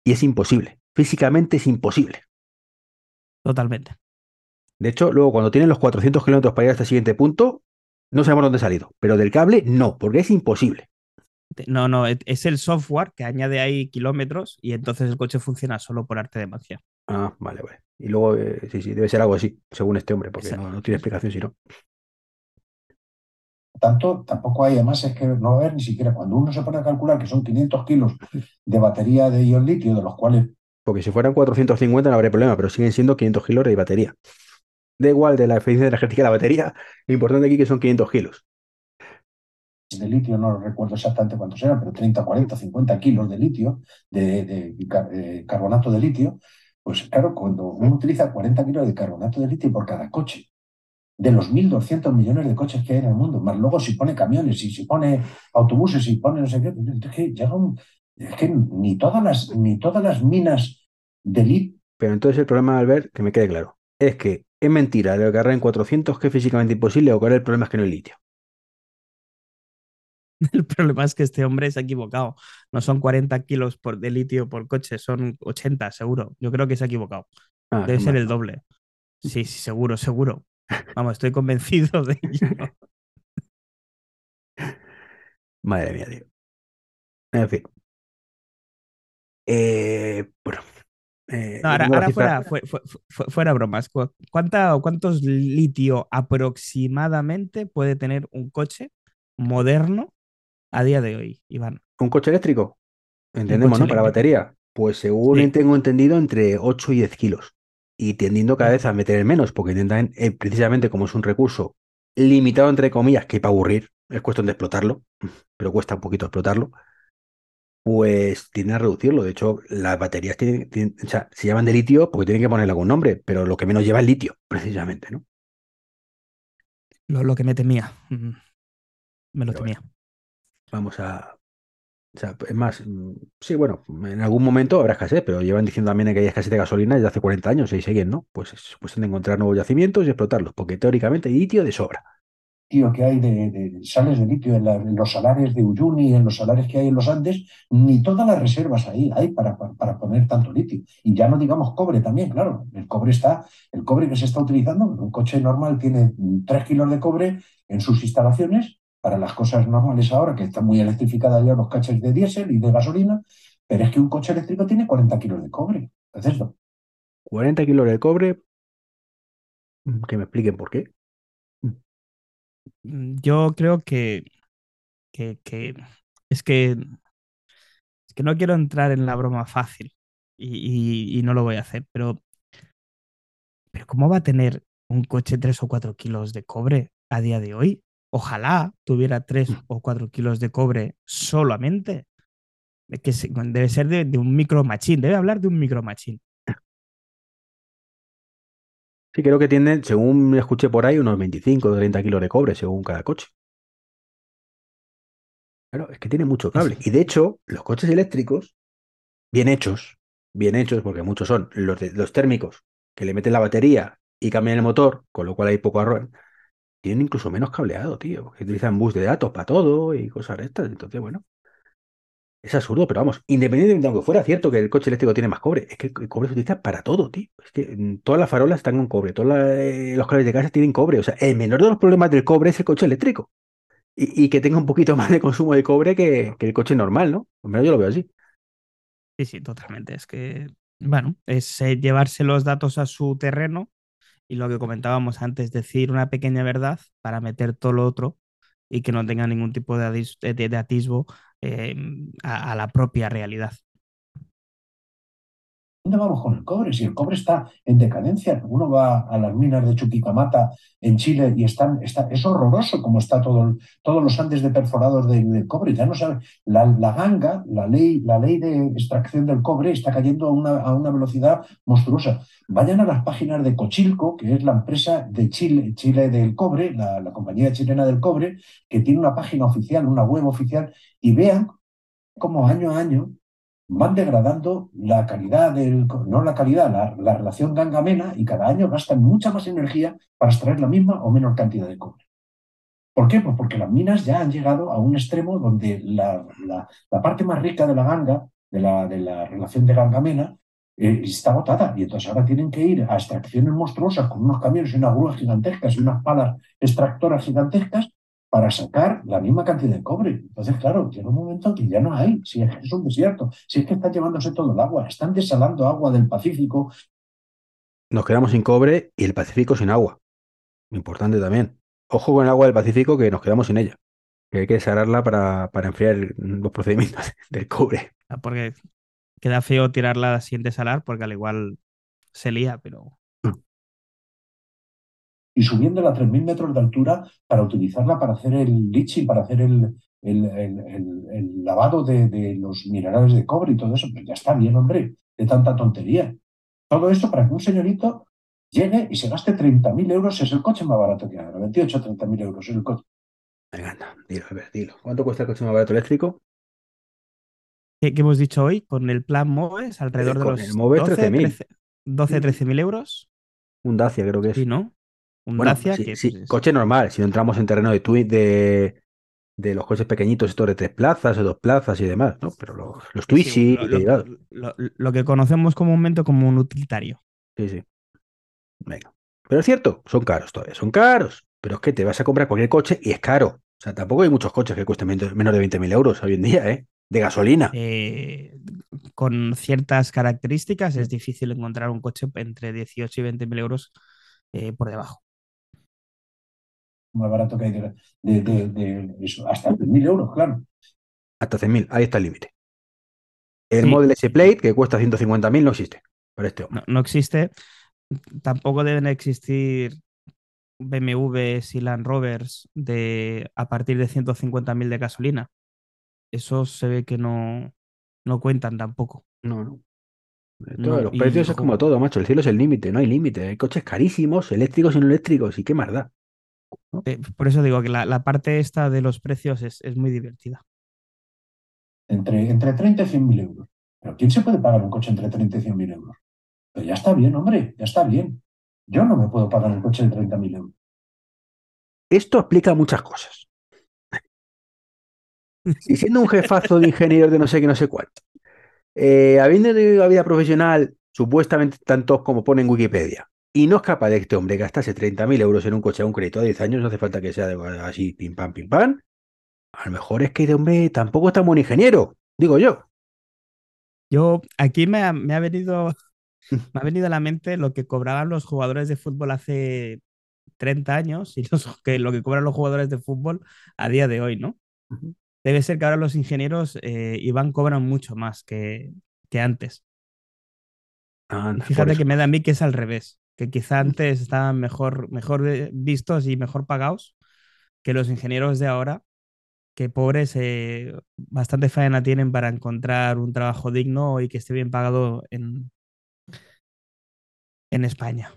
y es imposible. Físicamente es imposible. Totalmente. De hecho, luego cuando tienen los 400 kilómetros para ir hasta el siguiente punto, no sabemos dónde ha salido. Pero del cable, no, porque es imposible. No, no, e- es el software que añade ahí kilómetros y entonces el coche funciona solo por arte de magia. Ah, vale, vale. Y luego, eh, sí, sí, debe ser algo así, según este hombre, porque no, no tiene explicación si no. tanto, tampoco hay, además es que no va a haber ni siquiera, cuando uno se pone a calcular que son 500 kilos de batería de ion litio, de los cuales Porque si fueran 450 no habría problema, pero siguen siendo 500 kilos de batería. Da igual de la eficiencia energética de la batería, lo importante aquí que son 500 kilos. de litio, no recuerdo exactamente cuántos eran, pero 30, 40, 50 kilos de litio, de, de car- carbonato de litio, pues claro, cuando uno utiliza 40 kilos de carbonato de litio por cada coche, de los 1.200 millones de coches que hay en el mundo, más luego si pone camiones, y si pone autobuses, si pone no sé qué, llega un- es que ni todas las, ni todas las minas de litio Pero entonces el problema, Albert, que me quede claro, es que es mentira de cargar en 400 que es físicamente imposible o que ahora el problema es que no hay litio. El problema es que este hombre se ha equivocado. No son 40 kilos por, de litio por coche, son 80 seguro. Yo creo que se ha equivocado. Ah, Debe ser mal. el doble. Sí, sí, seguro, seguro. Vamos, estoy convencido de ello. Madre mía, tío. En fin. Eh, bueno. eh, No, ahora, fuera, fue- fue- fue- fuera bromas. ¿cu- ¿Cuánta, ¿Cuántos litio aproximadamente puede tener un coche moderno a día de hoy, Iván? ¿Un coche eléctrico? Entendemos, coche ¿no? Para la eléctrico. batería. Pues según Sí. tengo entendido, entre 8 y 10 kilos. Y tendiendo cada vez a meter menos, porque intentan, eh, precisamente como es un recurso limitado, entre comillas, que para aburrir, es cuestión de explotarlo, pero cuesta un poquito explotarlo, pues tienden a reducirlo. De hecho, las baterías tienen, tienen- o sea, se llaman de litio porque tienen que ponerle algún nombre, pero lo que menos lleva es litio, precisamente, ¿no? Lo, lo que me temía. Me lo Pero temía. Vamos a. O sea, es más, mm, sí, bueno, en algún momento habrá escasez, pero llevan diciendo también que hay escasez de gasolina desde hace 40 años y siguen, ¿no? Pues es cuestión de encontrar nuevos yacimientos y explotarlos, porque teóricamente hay litio de sobra. Que hay de, sales de litio en, los salares de Uyuni, en los salares que hay en los Andes, ni todas las reservas ahí hay para, para, poner tanto litio. Y ya no digamos cobre también, claro. El cobre está, el cobre que se está utilizando, un coche normal tiene 3 kilos de cobre en sus instalaciones para las cosas normales ahora, que están muy electrificadas ya los coches de diésel y de gasolina, pero es que un coche eléctrico tiene 40 kilos de cobre. Entonces, 40 kilos de cobre. Que me expliquen por qué. Mm, yo creo que, que, que es que es que no quiero entrar en la broma fácil y, y, y no lo voy a hacer, pero, pero ¿cómo va a tener un coche 3 o 4 kilos de cobre a día de hoy? Ojalá tuviera 3 o 4 kilos de cobre solamente. Que debe ser de, de un micro machine, debe hablar de un micro machine. Sí, creo que tienen, según me escuché por ahí, unos 25 o 30 kilos de cobre según cada coche. Claro, es que tiene mucho cable. Y de hecho, los coches eléctricos, bien hechos, bien hechos, porque muchos son los, de, los térmicos, que le meten la batería y cambian el motor, con lo cual hay poco arroz, tienen incluso menos cableado, tío, porque utilizan bus de datos para todo y cosas de estas. Entonces, bueno, es absurdo, pero vamos, independientemente de aunque fuera cierto que el coche eléctrico tiene más cobre, es que el cobre se utiliza para todo, tío. Es que mm, todas las farolas están con cobre, todos eh, los cables de casa tienen cobre. O sea, el menor de los problemas del cobre es el coche eléctrico. Y, que tenga un poquito más de consumo de cobre que, el coche normal, ¿no? Al menos yo lo veo así. Sí, sí, totalmente. Es que, bueno, es eh, llevarse los datos a su terreno y lo que comentábamos antes, decir una pequeña verdad para meter todo lo otro y que no tenga ningún tipo de, de, de atisbo eh, a, a, la propia realidad. ¿Dónde vamos con el cobre? Si el cobre está en decadencia, uno va a las minas de Chuquicamata en Chile y están, está, es horroroso como está todo, todos los Andes de perforados del, cobre. Ya no sabe, la, la, ganga, la ley, la ley de extracción del cobre está cayendo a una, a una velocidad monstruosa. Vayan a las páginas de Cochilco, que es la empresa de Chile, Chile del cobre, la, la compañía chilena del cobre, que tiene una página oficial, una web oficial, y vean cómo año a año van degradando la calidad del, no la calidad, la, la, relación gangamena y cada año gastan mucha más energía para extraer la misma o menor cantidad de cobre. ¿Por qué? Pues porque las minas ya han llegado a un extremo donde la, la, parte más rica de la ganga, de la, de la relación de gangamena, eh, está agotada y entonces ahora tienen que ir a extracciones monstruosas con unos camiones y unas grúas gigantescas y unas palas extractoras gigantescas para sacar la misma cantidad de cobre. Entonces, claro, llega un momento que ya no hay, si es que es un desierto, si es que están llevándose todo el agua, están desalando agua del Pacífico. Nos quedamos sin cobre y el Pacífico sin agua. Importante también. Ojo con el agua del Pacífico que nos quedamos sin ella. Que hay que desalarla para, para enfriar el, los procedimientos del cobre. Porque queda feo tirarla sin desalar porque al igual se lía, pero y subiéndola a 3.000 metros de altura para utilizarla para hacer el leaching, para hacer el, el, el, el lavado de, de, los minerales de cobre y todo eso. Pues ya está bien, hombre, de tanta tontería. Todo esto para que un señorito llegue y se gaste 30.000 euros. Es el coche más barato que hay, 28 o 30.000 euros es el coche. Venga, anda, dilo, a ver, dilo. ¿Cuánto cuesta el coche más barato eléctrico? ¿Qué, qué hemos dicho hoy? Con el plan MOVES, alrededor Eh, de los el MOVES, 13.000. 12, 13.000 euros. Un Dacia creo que es. Sí, ¿no? Un Bueno, Dacia sí, que sí, pues, es- coche normal, si no entramos en terreno de, de, de los coches pequeñitos, estos de tres plazas o dos plazas y demás, ¿no? Pero los, los sí, sí, Twizy, lo, lo- lo- lo que conocemos comúnmente como un utilitario. sí, sí. Venga. Pero es cierto, son caros todavía, son caros. Pero es que te vas a comprar cualquier coche y es caro. O sea, tampoco hay muchos coches que cuesten men- menos de 20.000 euros hoy en día, ¿eh? De gasolina. Eh, con ciertas características es difícil encontrar un coche entre 18 y 20.000 euros eh, por debajo. Más barato que hay de, de, de, de eso, hasta 3.000 euros, claro. Hasta 100.000, ahí está el límite. El Sí. Model S Plate, que cuesta 150.000, no existe. Para este hombre. No, no existe. Tampoco deben existir BMWs y Land Rovers de, a partir de 150.000 de gasolina. Esos se ve que no, no cuentan tampoco. No, no. Esto, No, los y, precios es como todo, macho. El cielo es el límite, no hay límite. Hay coches carísimos, eléctricos y no eléctricos. ¿Y qué más da? Eh, por eso digo que la, la parte esta de los precios es, es muy divertida. Entre, entre 30 y 100.000 euros. ¿Pero quién se puede pagar un coche entre 30 y 100.000 euros? Pero ya está bien, hombre, ya está bien. Yo no me puedo pagar un coche de 30.000 euros. Esto explica muchas cosas. Si siendo un jefazo de ingenieros de no sé qué, no sé cuánto, eh, habiendo tenido una vida profesional supuestamente tantos como pone en Wikipedia, y no es capaz de este hombre gastase 30.000 euros en un coche a un crédito a 10 años, no hace falta que sea así, pim pam, pim pam, A lo mejor es que de hombre tampoco es tan buen ingeniero, digo yo. Yo, aquí me ha, me ha venido, me ha venido a la mente lo que cobraban los jugadores de fútbol hace 30 años y los, que, lo que cobran los jugadores de fútbol a día de hoy, ¿no? Debe ser que ahora los ingenieros, eh, Iván, cobran mucho más que, que antes. Fíjate que me da a mí que es al revés, que quizá antes estaban mejor, mejor eh, vistos y mejor pagados que los ingenieros de ahora, que pobres eh, bastante faena tienen para encontrar un trabajo digno y que esté bien pagado en, en España.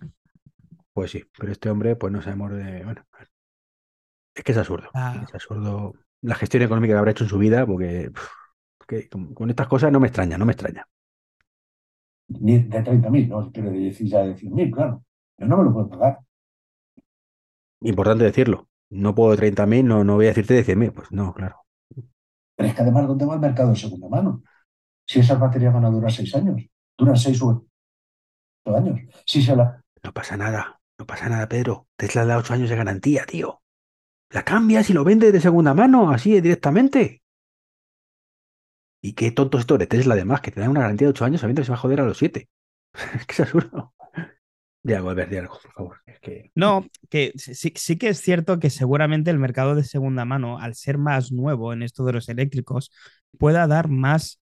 Pues sí, pero este hombre, pues no sabemos de. Bueno, es que es absurdo. Ah. Es absurdo la gestión económica que habrá hecho en su vida, porque con, con estas cosas no me extraña, no me extraña. De 30.000, no quiero decir ya de 100.000, claro. Yo no me lo puedo pagar. Importante decirlo. No puedo de 30.000, no, no voy a decirte de 100.000. Pues no, claro. Pero es que además, ¿dónde va el mercado de segunda mano? Si esas baterías van a durar seis años, duran seis o ocho años. Si se la... No pasa nada, no pasa nada, Pedro. Tesla da 8 años de garantía, tío. La cambias y lo vendes de segunda mano, así directamente. Y qué tonto esto de Tesla, además, que te dan una garantía de 8 años sabiendo que se va a joder a los 7. es que es absurdo. De algo, Albert, de algo, por favor. Es que. No, que sí, sí que es cierto que seguramente el mercado de segunda mano, al ser más nuevo en esto de los eléctricos, pueda dar más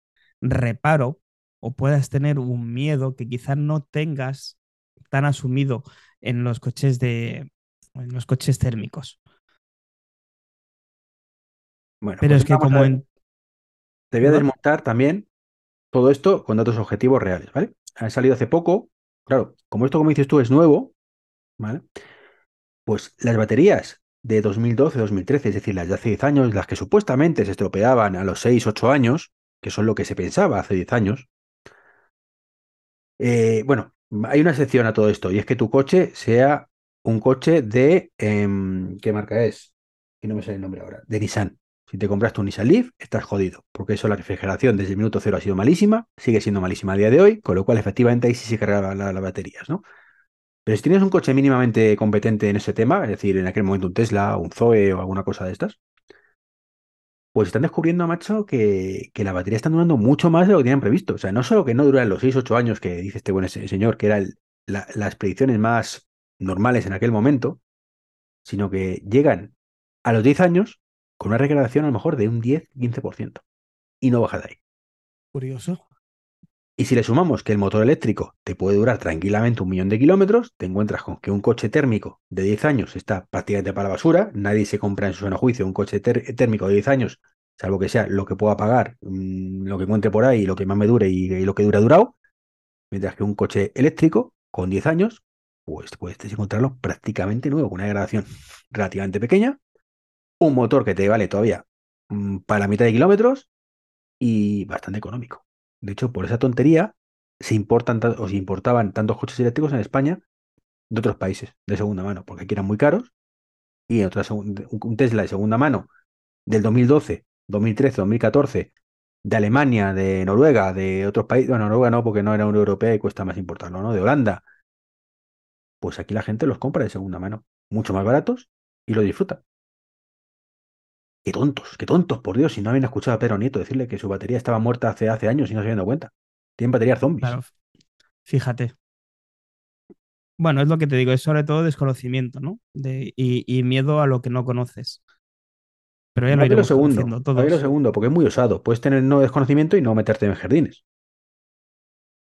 reparo o puedas tener un miedo que quizás no tengas tan asumido en los coches de en los coches térmicos. Bueno, Pero pues es que como en Te voy a desmontar también todo esto con datos objetivos reales, ¿vale? Ha salido hace poco, claro, como esto, como dices tú, es nuevo, ¿vale? Pues las baterías de 2012-2013, es decir, las de hace 10 años, las que supuestamente se estropeaban a los 6-8 años, que son lo que se pensaba hace 10 años, eh, bueno, hay una excepción a todo esto, y es que tu coche sea un coche de, em, ¿qué marca es? Que no me sale el nombre ahora, de Nissan. Si te compraste un Nissan Leaf, estás jodido, porque eso la refrigeración desde el minuto cero ha sido malísima, sigue siendo malísima a día de hoy, con lo cual efectivamente ahí sí se cargan las baterías, ¿no? Pero si tienes un coche mínimamente competente en ese tema, es decir, en aquel momento un Tesla, un Zoe o alguna cosa de estas, pues están descubriendo, macho, que, que las baterías están durando mucho más de lo que tenían previsto. O sea, no solo que no duran los 6-8 años que dice este buen se- señor, que eran las predicciones más normales en aquel momento, sino que llegan a los 10 años con una regeneración a lo mejor de un 10-15% y no baja de ahí. curioso. Y si le sumamos que el motor eléctrico te puede durar tranquilamente un millón de kilómetros, te encuentras con que un coche térmico de 10 años está prácticamente para la basura. Nadie se compra en su sano juicio un coche térmico de 10 años, salvo que sea lo que pueda pagar, mm, lo que encuentre por ahí, lo que más me dure y, y lo que dure ha durado. Mientras que un coche eléctrico con 10 años, pues puedes encontrarlo prácticamente nuevo, con una degradación relativamente pequeña, un motor que te vale todavía mm, para la mitad de kilómetros y bastante económico. De hecho, por esa tontería se importan ta- o se importaban tantos coches eléctricos en España de otros países de segunda mano, porque aquí eran muy caros y en otra un Tesla de segunda mano del 2012, 2013, 2014 de Alemania, de Noruega, de otros países, bueno, Noruega no, porque no era Unión Europea y cuesta más importarlo, ¿no? De Holanda. Pues aquí la gente los compra de segunda mano, mucho más baratos y lo disfruta. Qué tontos, qué tontos, por Dios, si no habían escuchado a Pedro Nieto decirle que su batería estaba muerta hace, hace años y no se habían dado cuenta. Tienen baterías zombies. Claro, fíjate. Bueno, es lo que te digo, es sobre todo desconocimiento, ¿no? De, y, y miedo a lo que no conoces. Pero ya lo ver lo iremos segundo, ver lo todos. segundo, porque es muy osado. Puedes tener no desconocimiento y no meterte en jardines.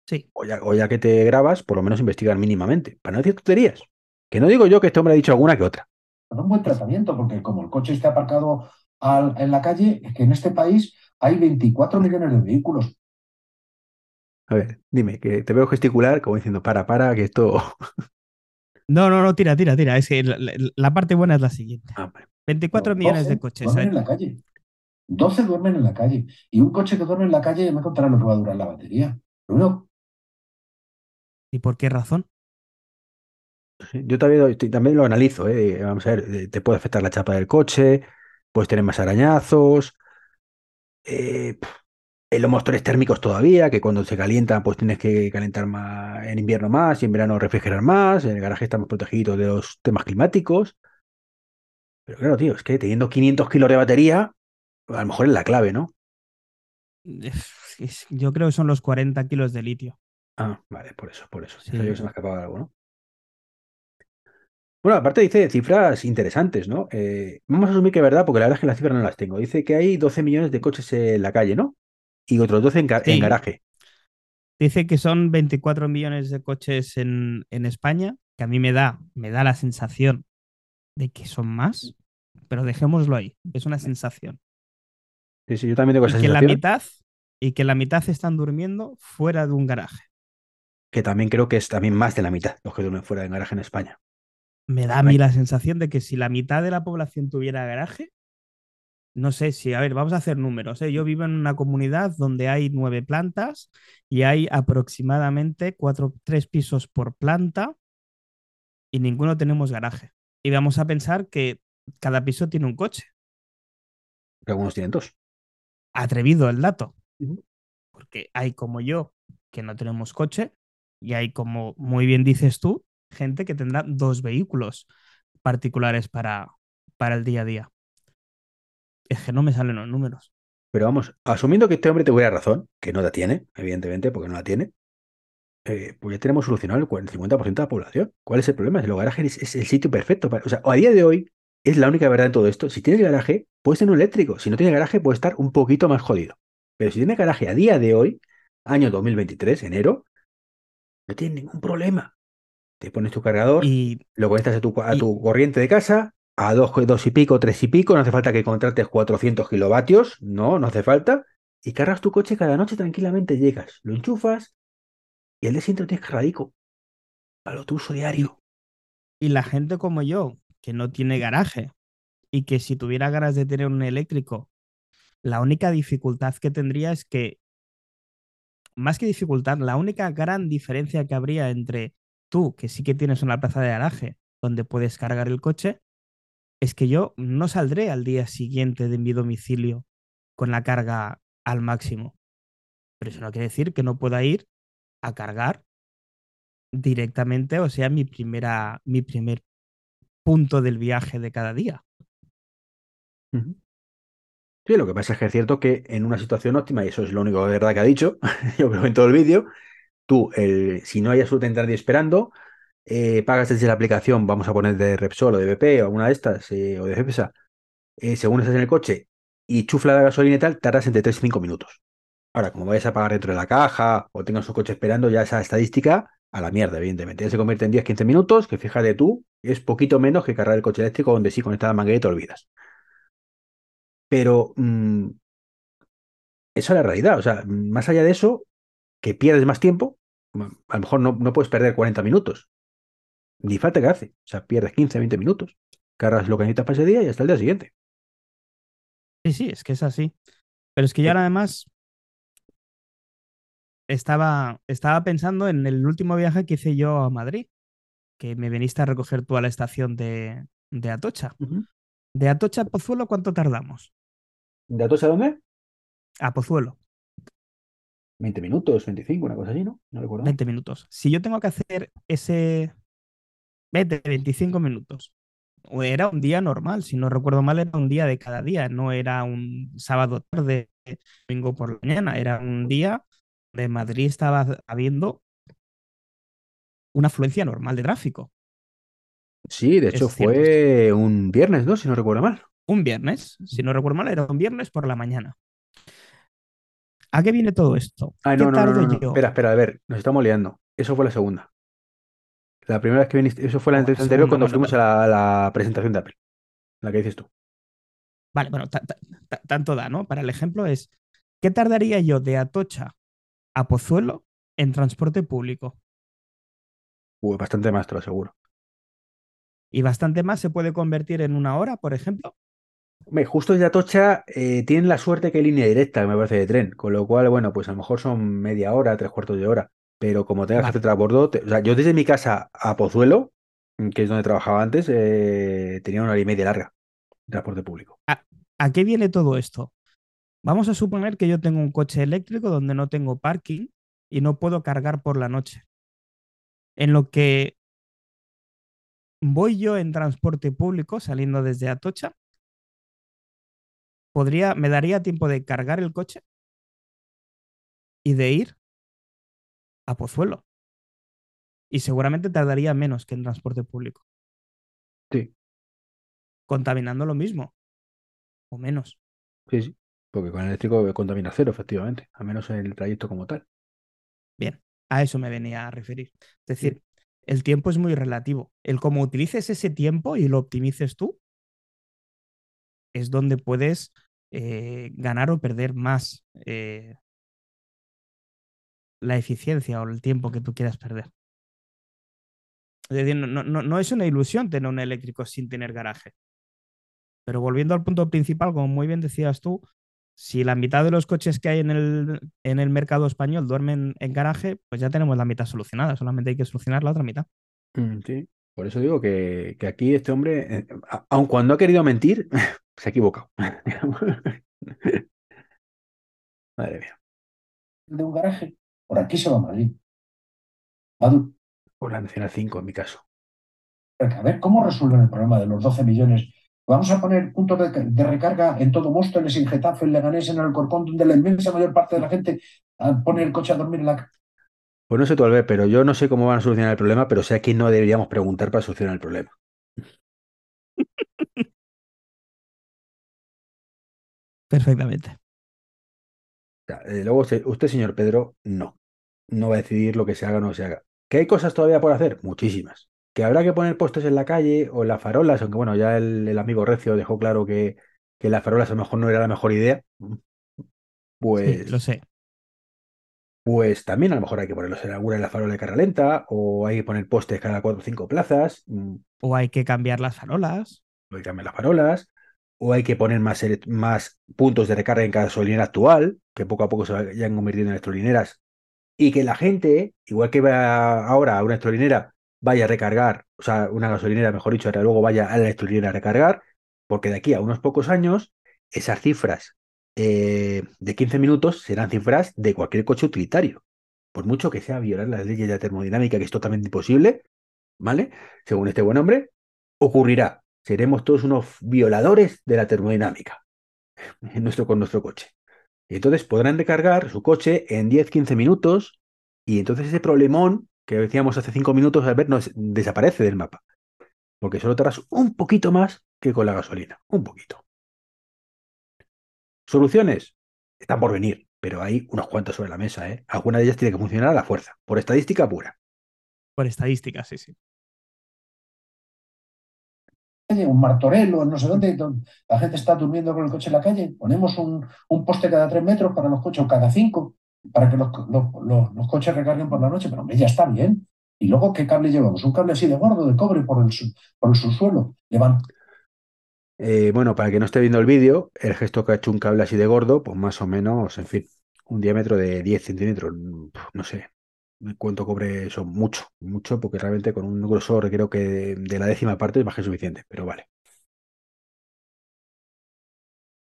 Sí, O ya, o ya que te grabas, por lo menos investigar mínimamente, para no decir tonterías. Que no digo yo que este hombre ha dicho alguna que otra. Con un buen tratamiento, porque como el coche esté aparcado al- en la calle, es que en este país hay 24 millones de vehículos. A ver, dime, que te veo gesticular como diciendo, para, para, que esto... No, no, no, tira, tira, tira. Es que la, parte buena es la siguiente. Ah, vale. 24 Los millones 12 de coches. Duermen en la calle. 12 duermen en la calle. Y un coche que duerme en la calle, me contará lo que va a durar la batería. Único ¿Y por qué razón? Yo también lo analizo, ¿eh? Vamos a ver, eh, te puede afectar la chapa del coche, puedes tener más arañazos, eh, los motores térmicos todavía, que cuando se calientan, pues tienes que calentar más en invierno más y en verano refrigerar más, en el garaje estamos protegidos de los temas climáticos. Pero claro, tío, es que teniendo 500 kilos de batería, A lo mejor es la clave, ¿no? Yo creo que son los 40 kilos de litio. Ah, vale, por eso, por eso. Sí. Se me escapaba algo, ¿no? Bueno, aparte dice cifras interesantes, ¿no? Eh, vamos a asumir que es verdad, porque la verdad es que las cifras no las tengo. Dice que hay 12 millones de coches en la calle, ¿no? Y otros 12 en, garaje. Dice que son 24 millones de coches en, en España, que a mí me da, me da la sensación de que son más, pero dejémoslo ahí, es una sensación. Sí, sí, yo también tengo Y esa que la sensación, mitad, y que la mitad están durmiendo fuera de un garaje. que también creo que es también más de la mitad los que duermen fuera de garaje en España. Me da a mí la sensación de que si la mitad de la población tuviera garaje, no sé si, a ver, vamos a hacer números. ¿eh? Yo vivo en una comunidad donde hay nueve plantas y hay aproximadamente cuatro, tres pisos por planta y ninguno tenemos garaje. Y vamos a pensar que cada piso tiene un coche. que Algunos tienen dos. Atrevido el dato. Porque hay como yo que no tenemos coche y hay como muy bien dices tú, gente que tendrá dos vehículos particulares para, para el día a día. Es que no me salen los números. Pero vamos, asumiendo que este hombre tuviera razón, que no la tiene, evidentemente, porque no la tiene, eh, pues ya tenemos solucionado el 40 el 50% de la población. ¿Cuál es el problema? Si los garajes es, el sitio perfecto. Para, o sea, a día de hoy es la única verdad en todo esto. Si tienes garaje, puedes tener un eléctrico. Si no tienes garaje, puedes estar un poquito más jodido. Pero si tienes garaje a día de hoy, año 2023, enero, no tienes ningún problema. Te pones tu cargador, Y lo conectas a tu, a y- tu corriente de casa, a dos, dos y pico, tres y pico, no hace falta que contrates 400 kilovatios, no, no hace falta, y cargas tu coche cada noche tranquilamente, llegas, lo enchufas y el día siguiente lo tienes cargadico a lo tu uso diario. Y la gente como yo, que no tiene garaje y que si tuviera ganas de tener un eléctrico, la única dificultad que tendría es que, más que dificultad, la única gran diferencia que habría entre tú, que sí que tienes una plaza de garaje donde puedes cargar el coche, es que yo no saldré al día siguiente de mi domicilio con la carga al máximo. Pero eso no quiere decir que no pueda ir a cargar directamente, o sea, mi primera, mi primer punto del viaje de cada día. Sí, lo que pasa es que es cierto que en una situación óptima, y eso es lo único de verdad que ha dicho, yo creo en todo el vídeo, tú, el, si no hay absolutamente nadie esperando, eh, pagas desde la aplicación, vamos a poner de Repsol o de BP o alguna de estas, eh, o de Cepsa, eh, según estás en el coche y chufla la gasolina y tal, tardas entre 3 y 5 minutos. Ahora, como vayas a pagar dentro de la caja o tengas un coche esperando, ya esa estadística a la mierda, evidentemente. Ya se convierte en 10-15 minutos, que fíjate tú, es poquito menos que cargar el coche eléctrico donde sí conectada a la manguera y te olvidas. Pero mm, esa es la realidad. O sea, más allá de eso, que pierdes más tiempo, a lo mejor no, no puedes perder 40 minutos. Ni falta que hace. O sea, pierdes 15, 20 minutos. Cargas lo que necesitas para ese día y hasta el día siguiente. Sí, sí, es que es así. Pero es que yo ahora además estaba, estaba pensando en el último viaje que hice yo a Madrid, que me viniste a recoger tú a la estación de, de Atocha. De Atocha a Pozuelo, ¿cuánto tardamos? ¿De Atocha a dónde? A Pozuelo, 20 minutos, 25, una cosa así, ¿no? No recuerdo. 20 minutos. Si yo tengo que hacer ese 20, 25 minutos, o era un día normal, si no recuerdo mal, era un día de cada día, no era un sábado tarde, domingo por la mañana, era un día de Madrid estaba habiendo una afluencia normal de tráfico. Sí, de hecho Es cierto fue un viernes, ¿no? Si no recuerdo mal. Un viernes, si no recuerdo mal, era un viernes por la mañana. ¿A qué viene todo esto? Ay, ¿Qué no, no? Espera, espera, a ver, nos estamos liando. Eso fue la segunda. La primera vez que viniste, eso fue la entrevista anterior cuando fuimos a la, presentación de Apple. La que dices tú. Vale, bueno, ta- ta- ta- tanto da, ¿no? Para el ejemplo es, ¿qué tardaría yo de Atocha a Pozuelo en transporte público? Uy, bastante más, te lo aseguro. Y bastante más se puede convertir en una hora, por ejemplo. Justo desde Atocha eh, tienen la suerte que hay línea directa, me parece, de tren. Con lo cual, bueno, pues a lo mejor son media hora, tres cuartos de hora. Pero como tengas que hacer transbordo, te- o sea, yo desde mi casa a Pozuelo, que es donde trabajaba antes, eh, tenía una hora y media larga de transporte público. ¿A qué viene todo esto? Vamos a suponer que yo tengo un coche eléctrico donde no tengo parking y no puedo cargar por la noche. En lo que voy yo en transporte público saliendo desde Atocha, podría, me daría tiempo de cargar el coche y de ir a Pozuelo. Y seguramente tardaría menos que en transporte público. Sí. Contaminando lo mismo. O menos. Sí, sí. Porque con el eléctrico contamina cero, efectivamente. A menos en el trayecto como tal. Bien, a eso me venía a referir. Es decir, el tiempo es muy relativo. El cómo utilices ese tiempo y lo optimices tú es donde puedes eh, ganar o perder más eh, la eficiencia o el tiempo que tú quieras perder. Es decir, no, no, no, es una ilusión tener un eléctrico sin tener garaje. Pero volviendo al punto principal, como muy bien decías tú, si la mitad de los coches que hay en el, en el mercado español duermen en garaje, pues ya tenemos la mitad solucionada, solamente hay que solucionar la otra mitad. Mm, sí, por eso digo que, que aquí este hombre, eh, aun cuando ha querido mentir, se ha equivocado. Madre mía. De un garaje, por aquí se va a Madrid. Por la Nacional 5, en mi caso. A ver, ¿cómo resuelven el problema de los 12 millones? Vamos a poner puntos de, recarga en todo Móstoles, en Getafe, en Leganés, en Alcorcón, donde la inmensa mayor parte de la gente pone el coche a dormir en la... Pues no sé tú, Albert, pero yo no sé cómo van a solucionar el problema, pero sé a quién no deberíamos preguntar para solucionar el problema. Perfectamente. Luego usted, señor Pedro, no. No va a decidir lo que se haga o no se haga. ¿Que hay cosas todavía por hacer? Muchísimas. ¿Que habrá que poner postes en la calle o en las farolas? Aunque bueno, ya el, amigo Recio dejó claro que, que, las farolas a lo mejor no era la mejor idea. Pues. lo sé. Pues también a lo mejor hay que ponerlos en alguna en la farola de cara lenta, o hay que poner postes cada cuatro o cinco plazas. Mm. O hay que cambiar las farolas. O hay que cambiar las farolas o hay que poner más, puntos de recarga en gasolinera actual, que poco a poco se vayan convirtiendo en electrolineras, y que la gente, igual que va ahora a una electrolinera, vaya a recargar, o sea, una gasolinera, mejor dicho, luego vaya a la electrolinera a recargar, porque de aquí a unos pocos años, esas cifras eh, de 15 minutos serán cifras de cualquier coche utilitario. Por mucho que sea violar las leyes de la termodinámica, que es totalmente imposible, ¿vale? Según este buen hombre, ocurrirá seremos todos unos violadores de la termodinámica en nuestro, con nuestro coche. Y entonces podrán recargar su coche en 10-15 minutos y entonces ese problemón que decíamos hace 5 minutos, al ver, no, desaparece del mapa. Porque solo tardas un poquito más que con la gasolina. Un poquito. Soluciones están por venir, pero hay unas cuantas sobre la mesa. ¿eh? Alguna de ellas tiene que funcionar a la fuerza, por estadística pura. Por estadística, sí, sí un martorelo, no sé dónde, la gente está durmiendo con el coche en la calle, ponemos un, poste cada tres metros para los coches o cada cinco, para que los, coches recarguen por la noche, pero hombre, ya está bien. Y luego, ¿qué cable llevamos? Un cable así de gordo, de cobre, por el, por el subsuelo. Eh, bueno, para que no esté viendo el vídeo, el gesto que ha hecho un cable así de gordo, pues más o menos, en fin, un diámetro de 10 centímetros, no sé, cuánto cobre eso, mucho, mucho, porque realmente con un grosor creo que de, la décima parte es más que suficiente, pero vale.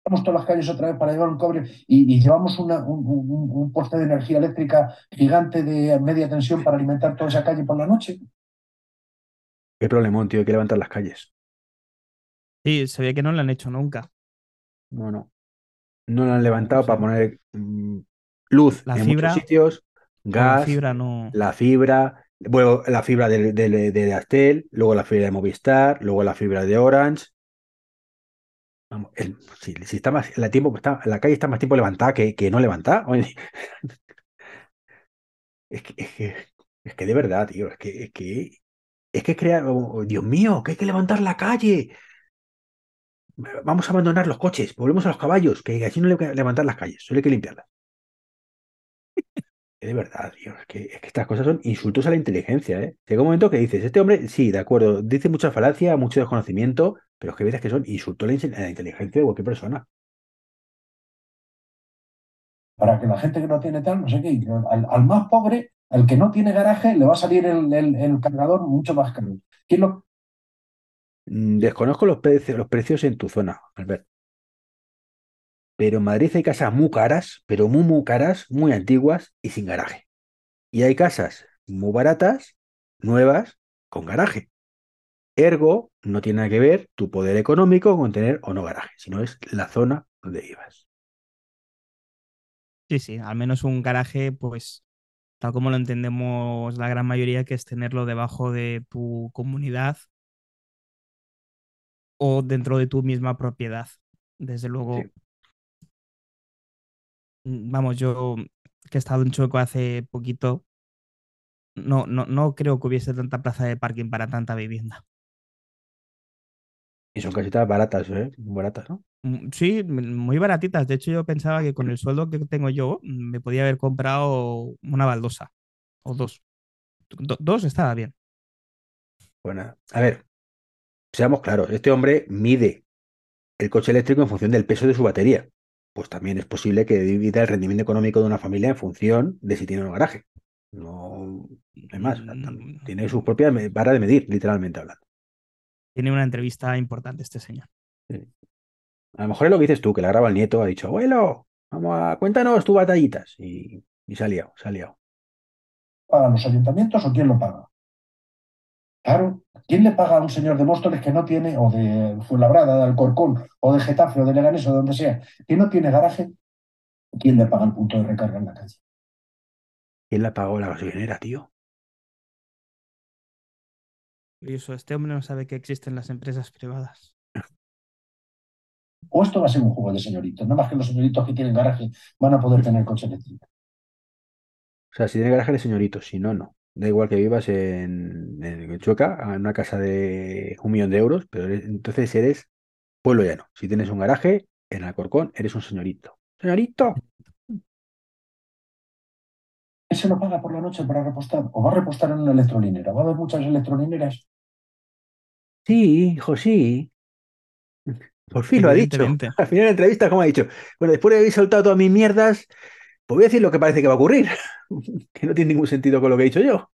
Vamos todas las calles otra vez para llevar un cobre y, llevamos un, poste de energía eléctrica gigante de media tensión para alimentar toda esa calle por la noche. Qué problemón, tío, hay que levantar las calles. Sí, se ve que no lo han hecho nunca. No, no. No lo han levantado para poner mm, luz en muchos sitios gas, la fibra no. La fibra, bueno, la fibra de, de, Astel, luego la fibra de Movistar, luego la fibra de Orange. Vamos, si, está más, la, tiempo, está, la calle está más tiempo levantada que, que no levantada. Es que, es que, es que de verdad, tío, es que, es que, es que crear, oh, Dios mío, que hay que levantar la calle. Vamos a abandonar los coches, volvemos a los caballos, que así no que levantar las calles, solo hay que limpiarlas de verdad, tío, es que, estas cosas son insultos a la inteligencia, ¿eh? Llega un momento que dices, este hombre, sí, de acuerdo, dice mucha falacia, mucho desconocimiento, pero es que ves que son insultos a la, inteligencia de cualquier persona. Para que la gente que no tiene tal, no sé qué, al, más pobre, al que no tiene garaje, le va a salir el, cargador mucho más caro. ¿Quién lo... Mm, desconozco los precios, los precios en tu zona, Albert pero en Madrid hay casas muy caras, pero muy, muy caras, muy antiguas y sin garaje. Y hay casas muy baratas, nuevas, con garaje. Ergo, no tiene nada que ver tu poder económico con tener o no garaje, sino es la zona dónde ibas. Sí, sí, al menos un garaje, pues tal como lo entendemos la gran mayoría, que es tenerlo debajo de tu comunidad o dentro de tu misma propiedad. Desde luego, Sí. Mm, vamos, yo que he estado en Chueco hace poquito, no, no, no creo que hubiese tanta plaza de parking para tanta vivienda. Y son casitas baratas, ¿eh? Muy baratas, ¿no? Mm, Sí, m- muy baratitas. De hecho, yo pensaba que con el sueldo que tengo yo, mm, me podía haber comprado una baldosa o dos. Do- dos estaba bien. Bueno, a ver, seamos claros, este hombre mide el coche eléctrico en función del peso de su batería. Pues también es posible que divida el rendimiento económico de una familia en función de si tiene un garaje. No, hay más. Mm, Tiene sus propias barras de medir, literalmente hablando. Tiene una entrevista importante este señor. A lo mejor es lo que dices tú, que la graba el nieto, ha dicho, abuelo, vamos a, cuéntanos tus batallitas. Y, y se ha liado, se ha liado. ¿Pagan los ayuntamientos o quién lo paga? Claro, ¿quién le paga a un señor de Móstoles que no tiene, o de Fuenlabrada, de Alcorcón, o de Getafe, o de Leganés, o de donde sea, que no tiene garaje? ¿Quién le paga el punto de recarga en la calle? ¿Quién la pagó la gasolinera, tío? Y eso, este hombre no sabe que existen las empresas privadas. O esto va a ser un juego de señoritos, no más que los señoritos que tienen garaje van a poder tener coche eléctrico. O sea, si tiene garaje de señorito, si no, no. Da igual que vivas en, en Chueca, en una casa de un millón de euros, pero eres- entonces eres pueblo llano. Si tienes un garaje en Alcorcón, eres un señorito. ¡Señorito! ¿Quién se lo paga por la noche para repostar? ¿O va a repostar en una electrolinera? ¿Va a haber muchas electrolineras? Sí, hijo, sí. Por fin lo ha dicho. Al final de la entrevista, como ha dicho? Bueno, después de haber soltado todas mis mierdas, pues voy a decir lo que parece que va a ocurrir. Que no tiene ningún sentido con lo que he dicho yo.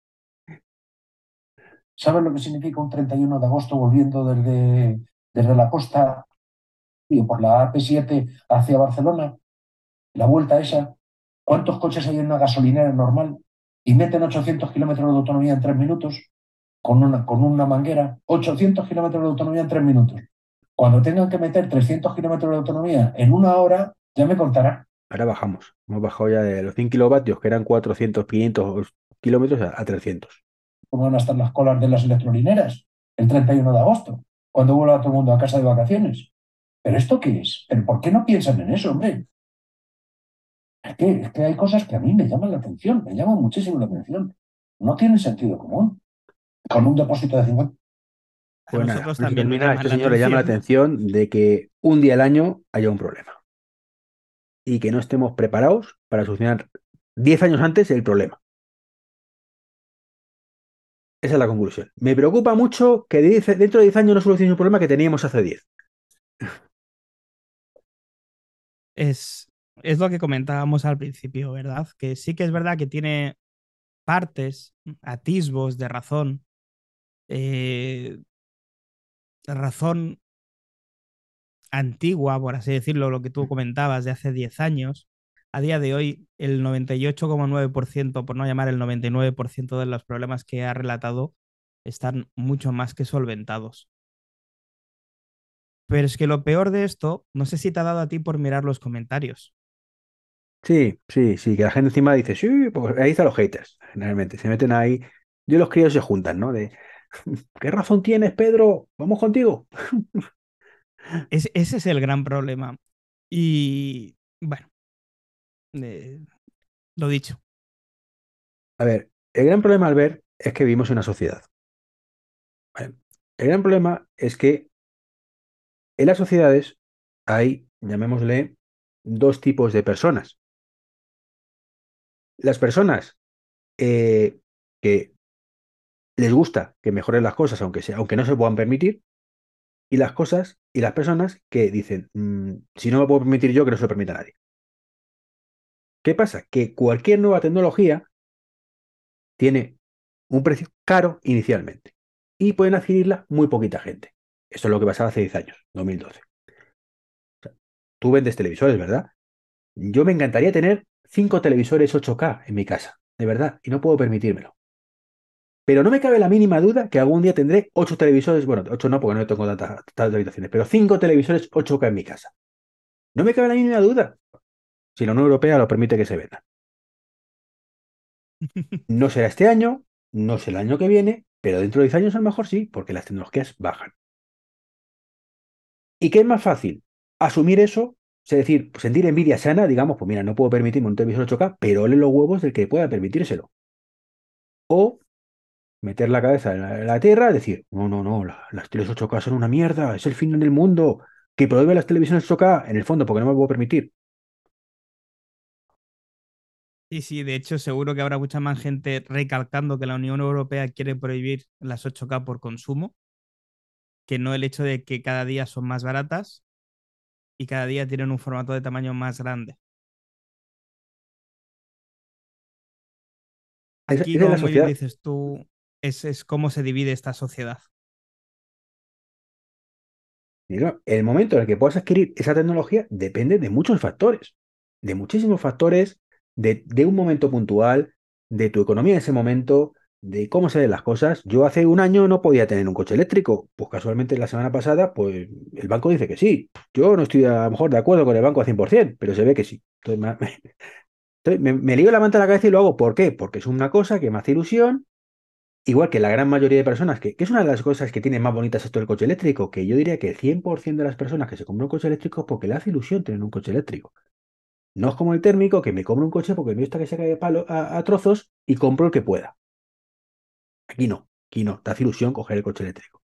¿Sabes lo que significa un 31 de agosto volviendo desde, desde la costa por la AP7 hacia Barcelona? La vuelta esa. ¿Cuántos coches hay en una gasolinera normal? Y meten 800 kilómetros de autonomía en tres minutos con una, con una manguera. 800 kilómetros de autonomía en tres minutos. Cuando tengan que meter 300 kilómetros de autonomía en una hora, ya me contará. Ahora bajamos. Hemos bajado ya de los 100 kilovatios, que eran 400, 500 kilómetros, a, a 300. cómo van a estar las colas de las electrolineras el 31 de agosto, cuando vuelva todo el mundo a casa de vacaciones. ¿Pero esto qué es? ¿Pero por qué no piensan en eso, hombre? Es que, es que hay cosas que a mí me llaman la atención, me llaman muchísimo la atención. No tienen sentido común. Con un depósito de 50. A Pues también termina. Este señor le llama la atención de que un día al año haya un problema. Y que no estemos preparados para solucionar 10 años antes el problema. Esa es la conclusión. Me preocupa mucho que dentro de 10 años no solucionemos un problema que teníamos hace 10. es, es lo que comentábamos al principio, ¿verdad? Que sí que es verdad que tiene partes, atisbos de razón, eh, razón antigua, por así decirlo, lo que tú comentabas de hace 10 años. A día de hoy, el 98,9%, por no llamar el 99% de los problemas que ha relatado, están mucho más que solventados. Pero es que lo peor de esto, no sé si te ha dado a ti por mirar los comentarios. Sí, sí, sí, que la gente encima dice, sí, pues ahí están los haters, generalmente. Se meten ahí. Yo los críos se juntan, ¿no? De, ¿qué razón tienes, Pedro? Vamos contigo. Es- ese es el gran problema. Y bueno, eh, lo dicho. A ver, el gran problema al ver es que vivimos en una sociedad. El gran problema es que en las sociedades hay, llamémosle, dos tipos de personas. Las personas eh, que les gusta que mejoren las cosas, aunque, sea, aunque no se puedan permitir, y las cosas y las personas que dicen, "Mm, si no me puedo permitir yo, que no se lo permita nadie. ¿Qué pasa? Que cualquier nueva tecnología tiene un precio caro inicialmente y pueden adquirirla muy poquita gente. Esto es lo que pasaba hace 10 años, 2012. O sea, tú vendes televisores, ¿verdad? Yo me encantaría tener cinco televisores 8K en mi casa, de verdad, y no puedo permitírmelo. Pero no me cabe la mínima duda que algún día tendré ocho televisores, bueno, ocho no, porque no tengo tantas, habitaciones, pero cinco televisores 8K en mi casa. No me cabe la mínima duda. Si la Unión Europea lo permite que se venda. No será este año, no será el año que viene, pero dentro de 10 años a lo mejor sí, porque las tecnologías bajan. ¿Y qué es más fácil? Asumir eso, es decir, sentir envidia sana, digamos, pues mira, no puedo permitirme un televisor 8K, pero ole los huevos del que pueda permitírselo. O meter la cabeza en la, tierra y decir, no, no, no, las teles 8K son una mierda, es el fin del mundo, que prohíbe las televisiones 8K, en el fondo, porque no me lo puedo permitir. Sí, sí, de hecho seguro que habrá mucha más gente recalcando que la Unión Europea quiere prohibir las 8K por consumo, que no el hecho de que cada día son más baratas y cada día tienen un formato de tamaño más grande. Aquí, como dices tú, es, es cómo se divide esta sociedad. El momento en el que puedas adquirir esa tecnología depende de muchos factores, de muchísimos factores de, un momento puntual, de tu economía en ese momento, de cómo se ven las cosas. Yo hace un año no podía tener un coche eléctrico. Pues casualmente la semana pasada, pues el banco dice que sí. Yo no estoy a lo mejor de acuerdo con el banco al 100%, pero se ve que sí. Entonces me, me, lío la manta a la cabeza y lo hago. ¿Por qué? Porque es una cosa que me hace ilusión. Igual que la gran mayoría de personas, que, que es una de las cosas que tiene más bonitas esto del coche eléctrico, que yo diría que el 100% de las personas que se compran un coche eléctrico porque le hace ilusión tener un coche eléctrico. No es como el térmico, que me compro un coche porque me gusta que se cae palo a, trozos y compro el que pueda. Aquí no, aquí no, te hace ilusión coger el coche eléctrico.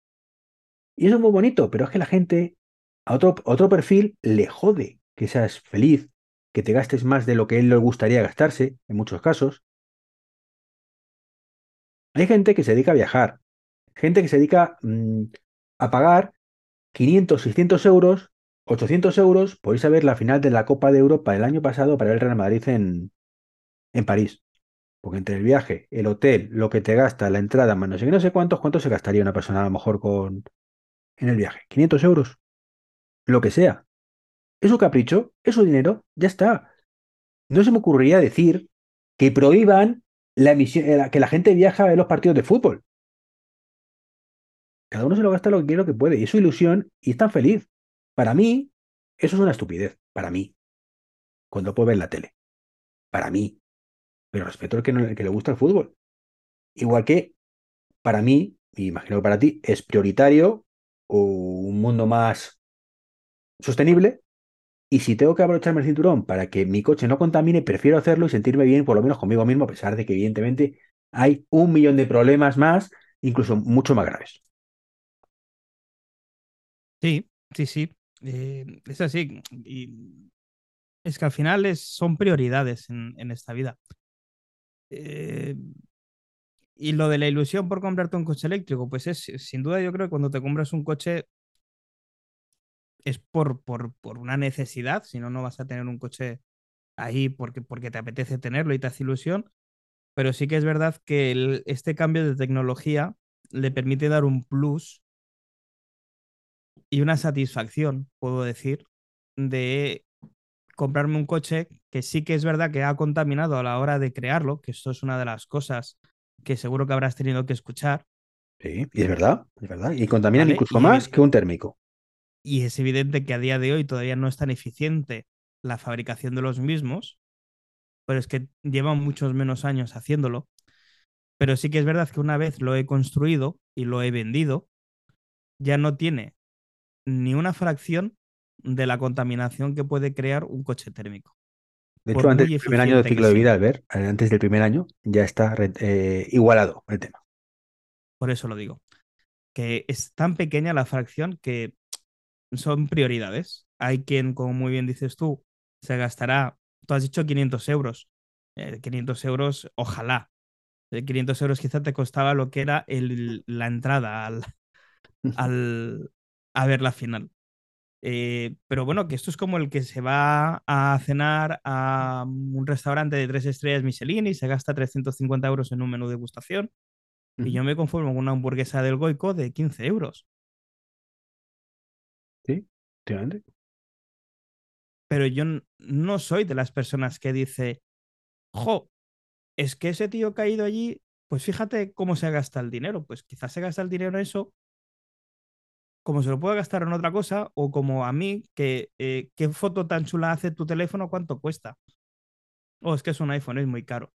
Y eso es muy bonito, pero es que la gente a otro, otro perfil le jode que seas feliz, que te gastes más de lo que él le gustaría gastarse, en muchos casos. Hay gente que se dedica a viajar, gente que se dedica mm, a pagar 500, 600 euros 800 euros, podéis saber la final de la Copa de Europa del año pasado para el Real Madrid en, en París. Porque entre el viaje, el hotel, lo que te gasta, la entrada, más no sé qué, no sé cuántos, cuánto se gastaría una persona a lo mejor con en el viaje. 500 euros. Lo que sea. Es su capricho, es su dinero, ya está. No se me ocurriría decir que prohíban la emisión, eh, que la gente viaja a los partidos de fútbol. Cada uno se lo gasta lo que quiere, lo que puede. Y es su ilusión y están feliz. Para mí, eso es una estupidez. Para mí. Cuando puedo ver la tele. Para mí. Pero respeto al que, que le gusta el fútbol. Igual que para mí, y imagino que para ti, es prioritario un mundo más sostenible. Y si tengo que abrocharme el cinturón para que mi coche no contamine, prefiero hacerlo y sentirme bien, por lo menos conmigo mismo, a pesar de que evidentemente hay un millón de problemas más, incluso mucho más graves. Sí, sí, sí. Eh, es así. Es que al final es, son prioridades en, esta vida. Eh, y lo de la ilusión por comprarte un coche eléctrico, pues es sin duda yo creo que cuando te compras un coche es por, por, por una necesidad, si no, no vas a tener un coche ahí porque, porque te apetece tenerlo y te hace ilusión. Pero sí que es verdad que este cambio de tecnología le permite dar un plus y una satisfacción, puedo decir, de comprarme un coche que sí que es verdad que ha contaminado a la hora de crearlo, que esto es una de las cosas que seguro que habrás tenido que escuchar. Sí, y es verdad, es verdad. Y contaminan incluso más que un térmico. Y es evidente que a día de hoy todavía no es tan eficiente la fabricación de los mismos, pero es que llevan muchos menos años haciéndolo. Pero sí que es verdad que una vez lo he construido y lo he vendido, ya no tiene ni una fracción de la contaminación que puede crear un coche térmico. De hecho, antes del primer año de ciclo de vida, ver, antes del primer año ya está eh, igualado el tema. Por eso lo digo. Que es tan pequeña la fracción que son prioridades. Hay quien, como muy bien dices tú, se gastará, tú has dicho 500 euros. 500 eh, euros, ojalá. 500 euros quizá te costaba lo que era el, la entrada al, al, a ver la final. Eh, pero bueno, que esto es como el que se va a cenar a un restaurante de tres estrellas Michelin y se gasta 350 euros en un menú de degustación. Y yo me conformo con una hamburguesa del Goico de 15 euros. Efectivamente. Pero yo no soy de las personas que dice, jo, es que ese tío que ha ido allí, pues fíjate cómo se gasta el dinero. Pues quizás se gasta el dinero en eso como se lo pueda gastar en otra cosa, o como a mí, que eh, qué foto tan chula hace tu teléfono, cuánto cuesta. O es que es un iPhone, es muy caro.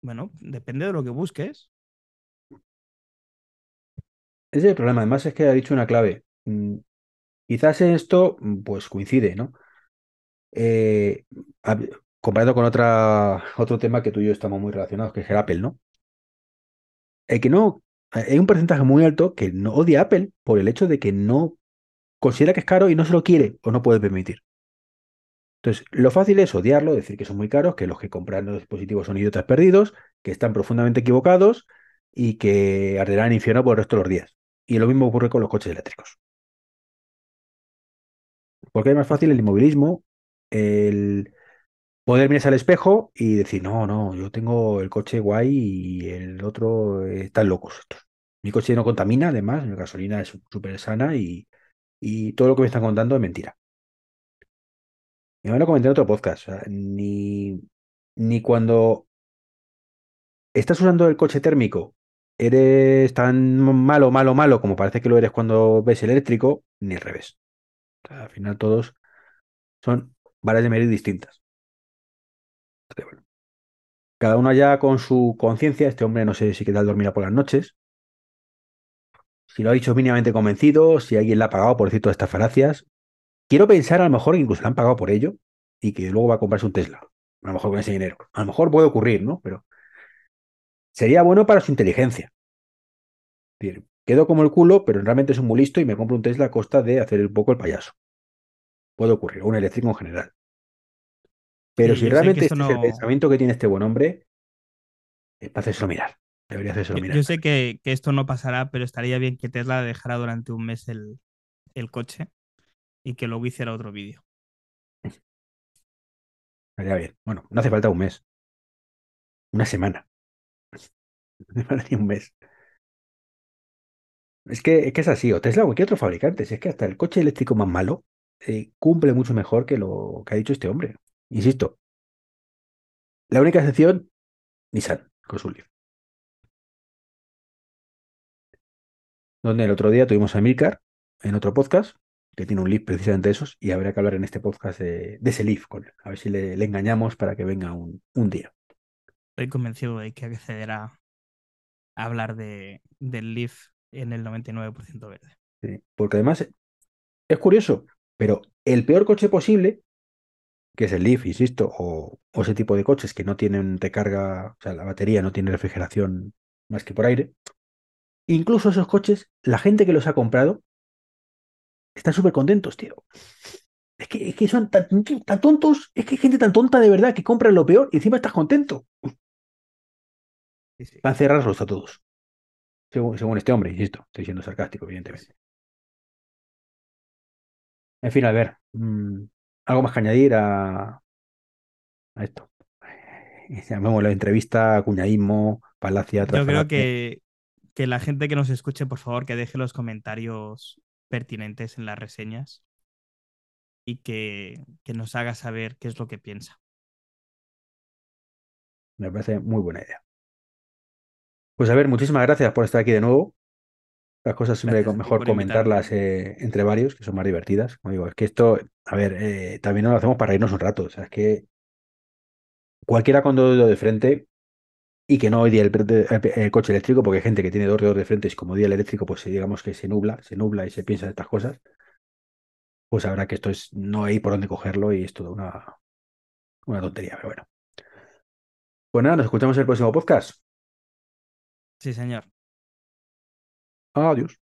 Bueno, depende de lo que busques. Ese es el problema. Además, es que ha dicho una clave. Quizás esto, mm, pues coincide, ¿no? Eh, comparado con otra, otro tema que tú y yo estamos muy relacionados, que es el Apple, ¿no? El que no, hay un porcentaje muy alto que no odia a Apple por el hecho de que no considera que es caro y no se lo quiere o no puede permitir. Entonces, lo fácil es odiarlo, decir que son muy caros, que los que compran los dispositivos son idiotas perdidos, que están profundamente equivocados y que arderán en infierno por el resto de los días. Y lo mismo ocurre con los coches eléctricos. Porque es más fácil el inmovilismo, el poder mirarse al espejo y decir, no, no, yo tengo el coche guay y el otro están locos Mi coche no contamina, además, mi gasolina es súper sana y, todo lo que me están contando es mentira. Y me lo comenté en otro podcast. ni, ni cuando estás usando el coche térmico eres tan malo, malo, malo como parece que lo eres cuando ves el eléctrico, ni al revés. Al final todos son varas de medir distintas. cada uno allá con su conciencia, este hombre no sé si qué tal dormirá por las noches, si lo ha dicho mínimamente convencido, si alguien le ha pagado por decir todas estas falacias. Quiero pensar a lo mejor que incluso le han pagado por ello y que luego va a comprarse un Tesla. A lo mejor con ese dinero. A lo mejor puede ocurrir, ¿no? Pero sería bueno para su inteligencia. Quedo como el culo, pero realmente es un muy listo y me compro un Tesla a costa de hacer un poco el payaso. Puede ocurrir, un eléctrico en general. Pero si realmente este es el pensamiento que tiene este buen hombre, es para hacérselo mirar. Debería hacérselo mirar. Yo sé que, esto no pasará, pero estaría bien que Tesla dejara durante un mes el, coche y que luego hiciera otro vídeo. Estaría bien. Bueno, no hace falta un mes. Una semana. No hace falta ni un mes. Es que, es así, o Tesla o cualquier otro fabricante. Es que hasta el coche eléctrico más malo eh, cumple mucho mejor que lo que ha dicho este hombre. Insisto, la única excepción, Nissan, con su Leaf. Donde el otro día tuvimos a Milcar en otro podcast, que tiene un Leaf precisamente de esos, y habrá que hablar en este podcast de, ese Leaf, con, a ver si le, engañamos para que venga un, día. Estoy convencido de que accederá a hablar de, del Leaf en el 99% verde. Sí, porque además es curioso, pero el peor coche posible, que es el Leaf, insisto, o, ese tipo de coches que no tienen recarga, o sea, la batería no tiene refrigeración más que por aire, incluso esos coches, la gente que los ha comprado, están súper contentos, tío. Es que, son tan, tontos, es que hay gente tan tonta de verdad que compra lo peor y encima estás contento. Va a cerrarlos a todos. Según, este hombre, insisto, estoy siendo sarcástico, evidentemente. En fin, a ver, mm, algo más que añadir a, a esto. Llamemos la entrevista, cuñadismo, palacia. Yo creo que, que la gente que nos escuche, por favor, que deje los comentarios pertinentes en las reseñas y que, que nos haga saber qué es lo que piensa. Me parece muy buena idea. Pues a ver, muchísimas gracias por estar aquí de nuevo. Las cosas siempre mejor comentarlas eh, entre varios, que son más divertidas. Como digo, es que esto, a ver, eh, también no lo hacemos para irnos un rato. O sea, es que cualquiera con dos de frente y que no odie el, el, coche eléctrico, porque hay gente que tiene dos dedos de frente y como odia el eléctrico, pues digamos que se nubla, se nubla y se piensa en estas cosas, pues habrá que esto es, no hay por dónde cogerlo y es toda una, una tontería, pero bueno. Pues nada, nos escuchamos en el próximo podcast. Sí, señor. Adiós.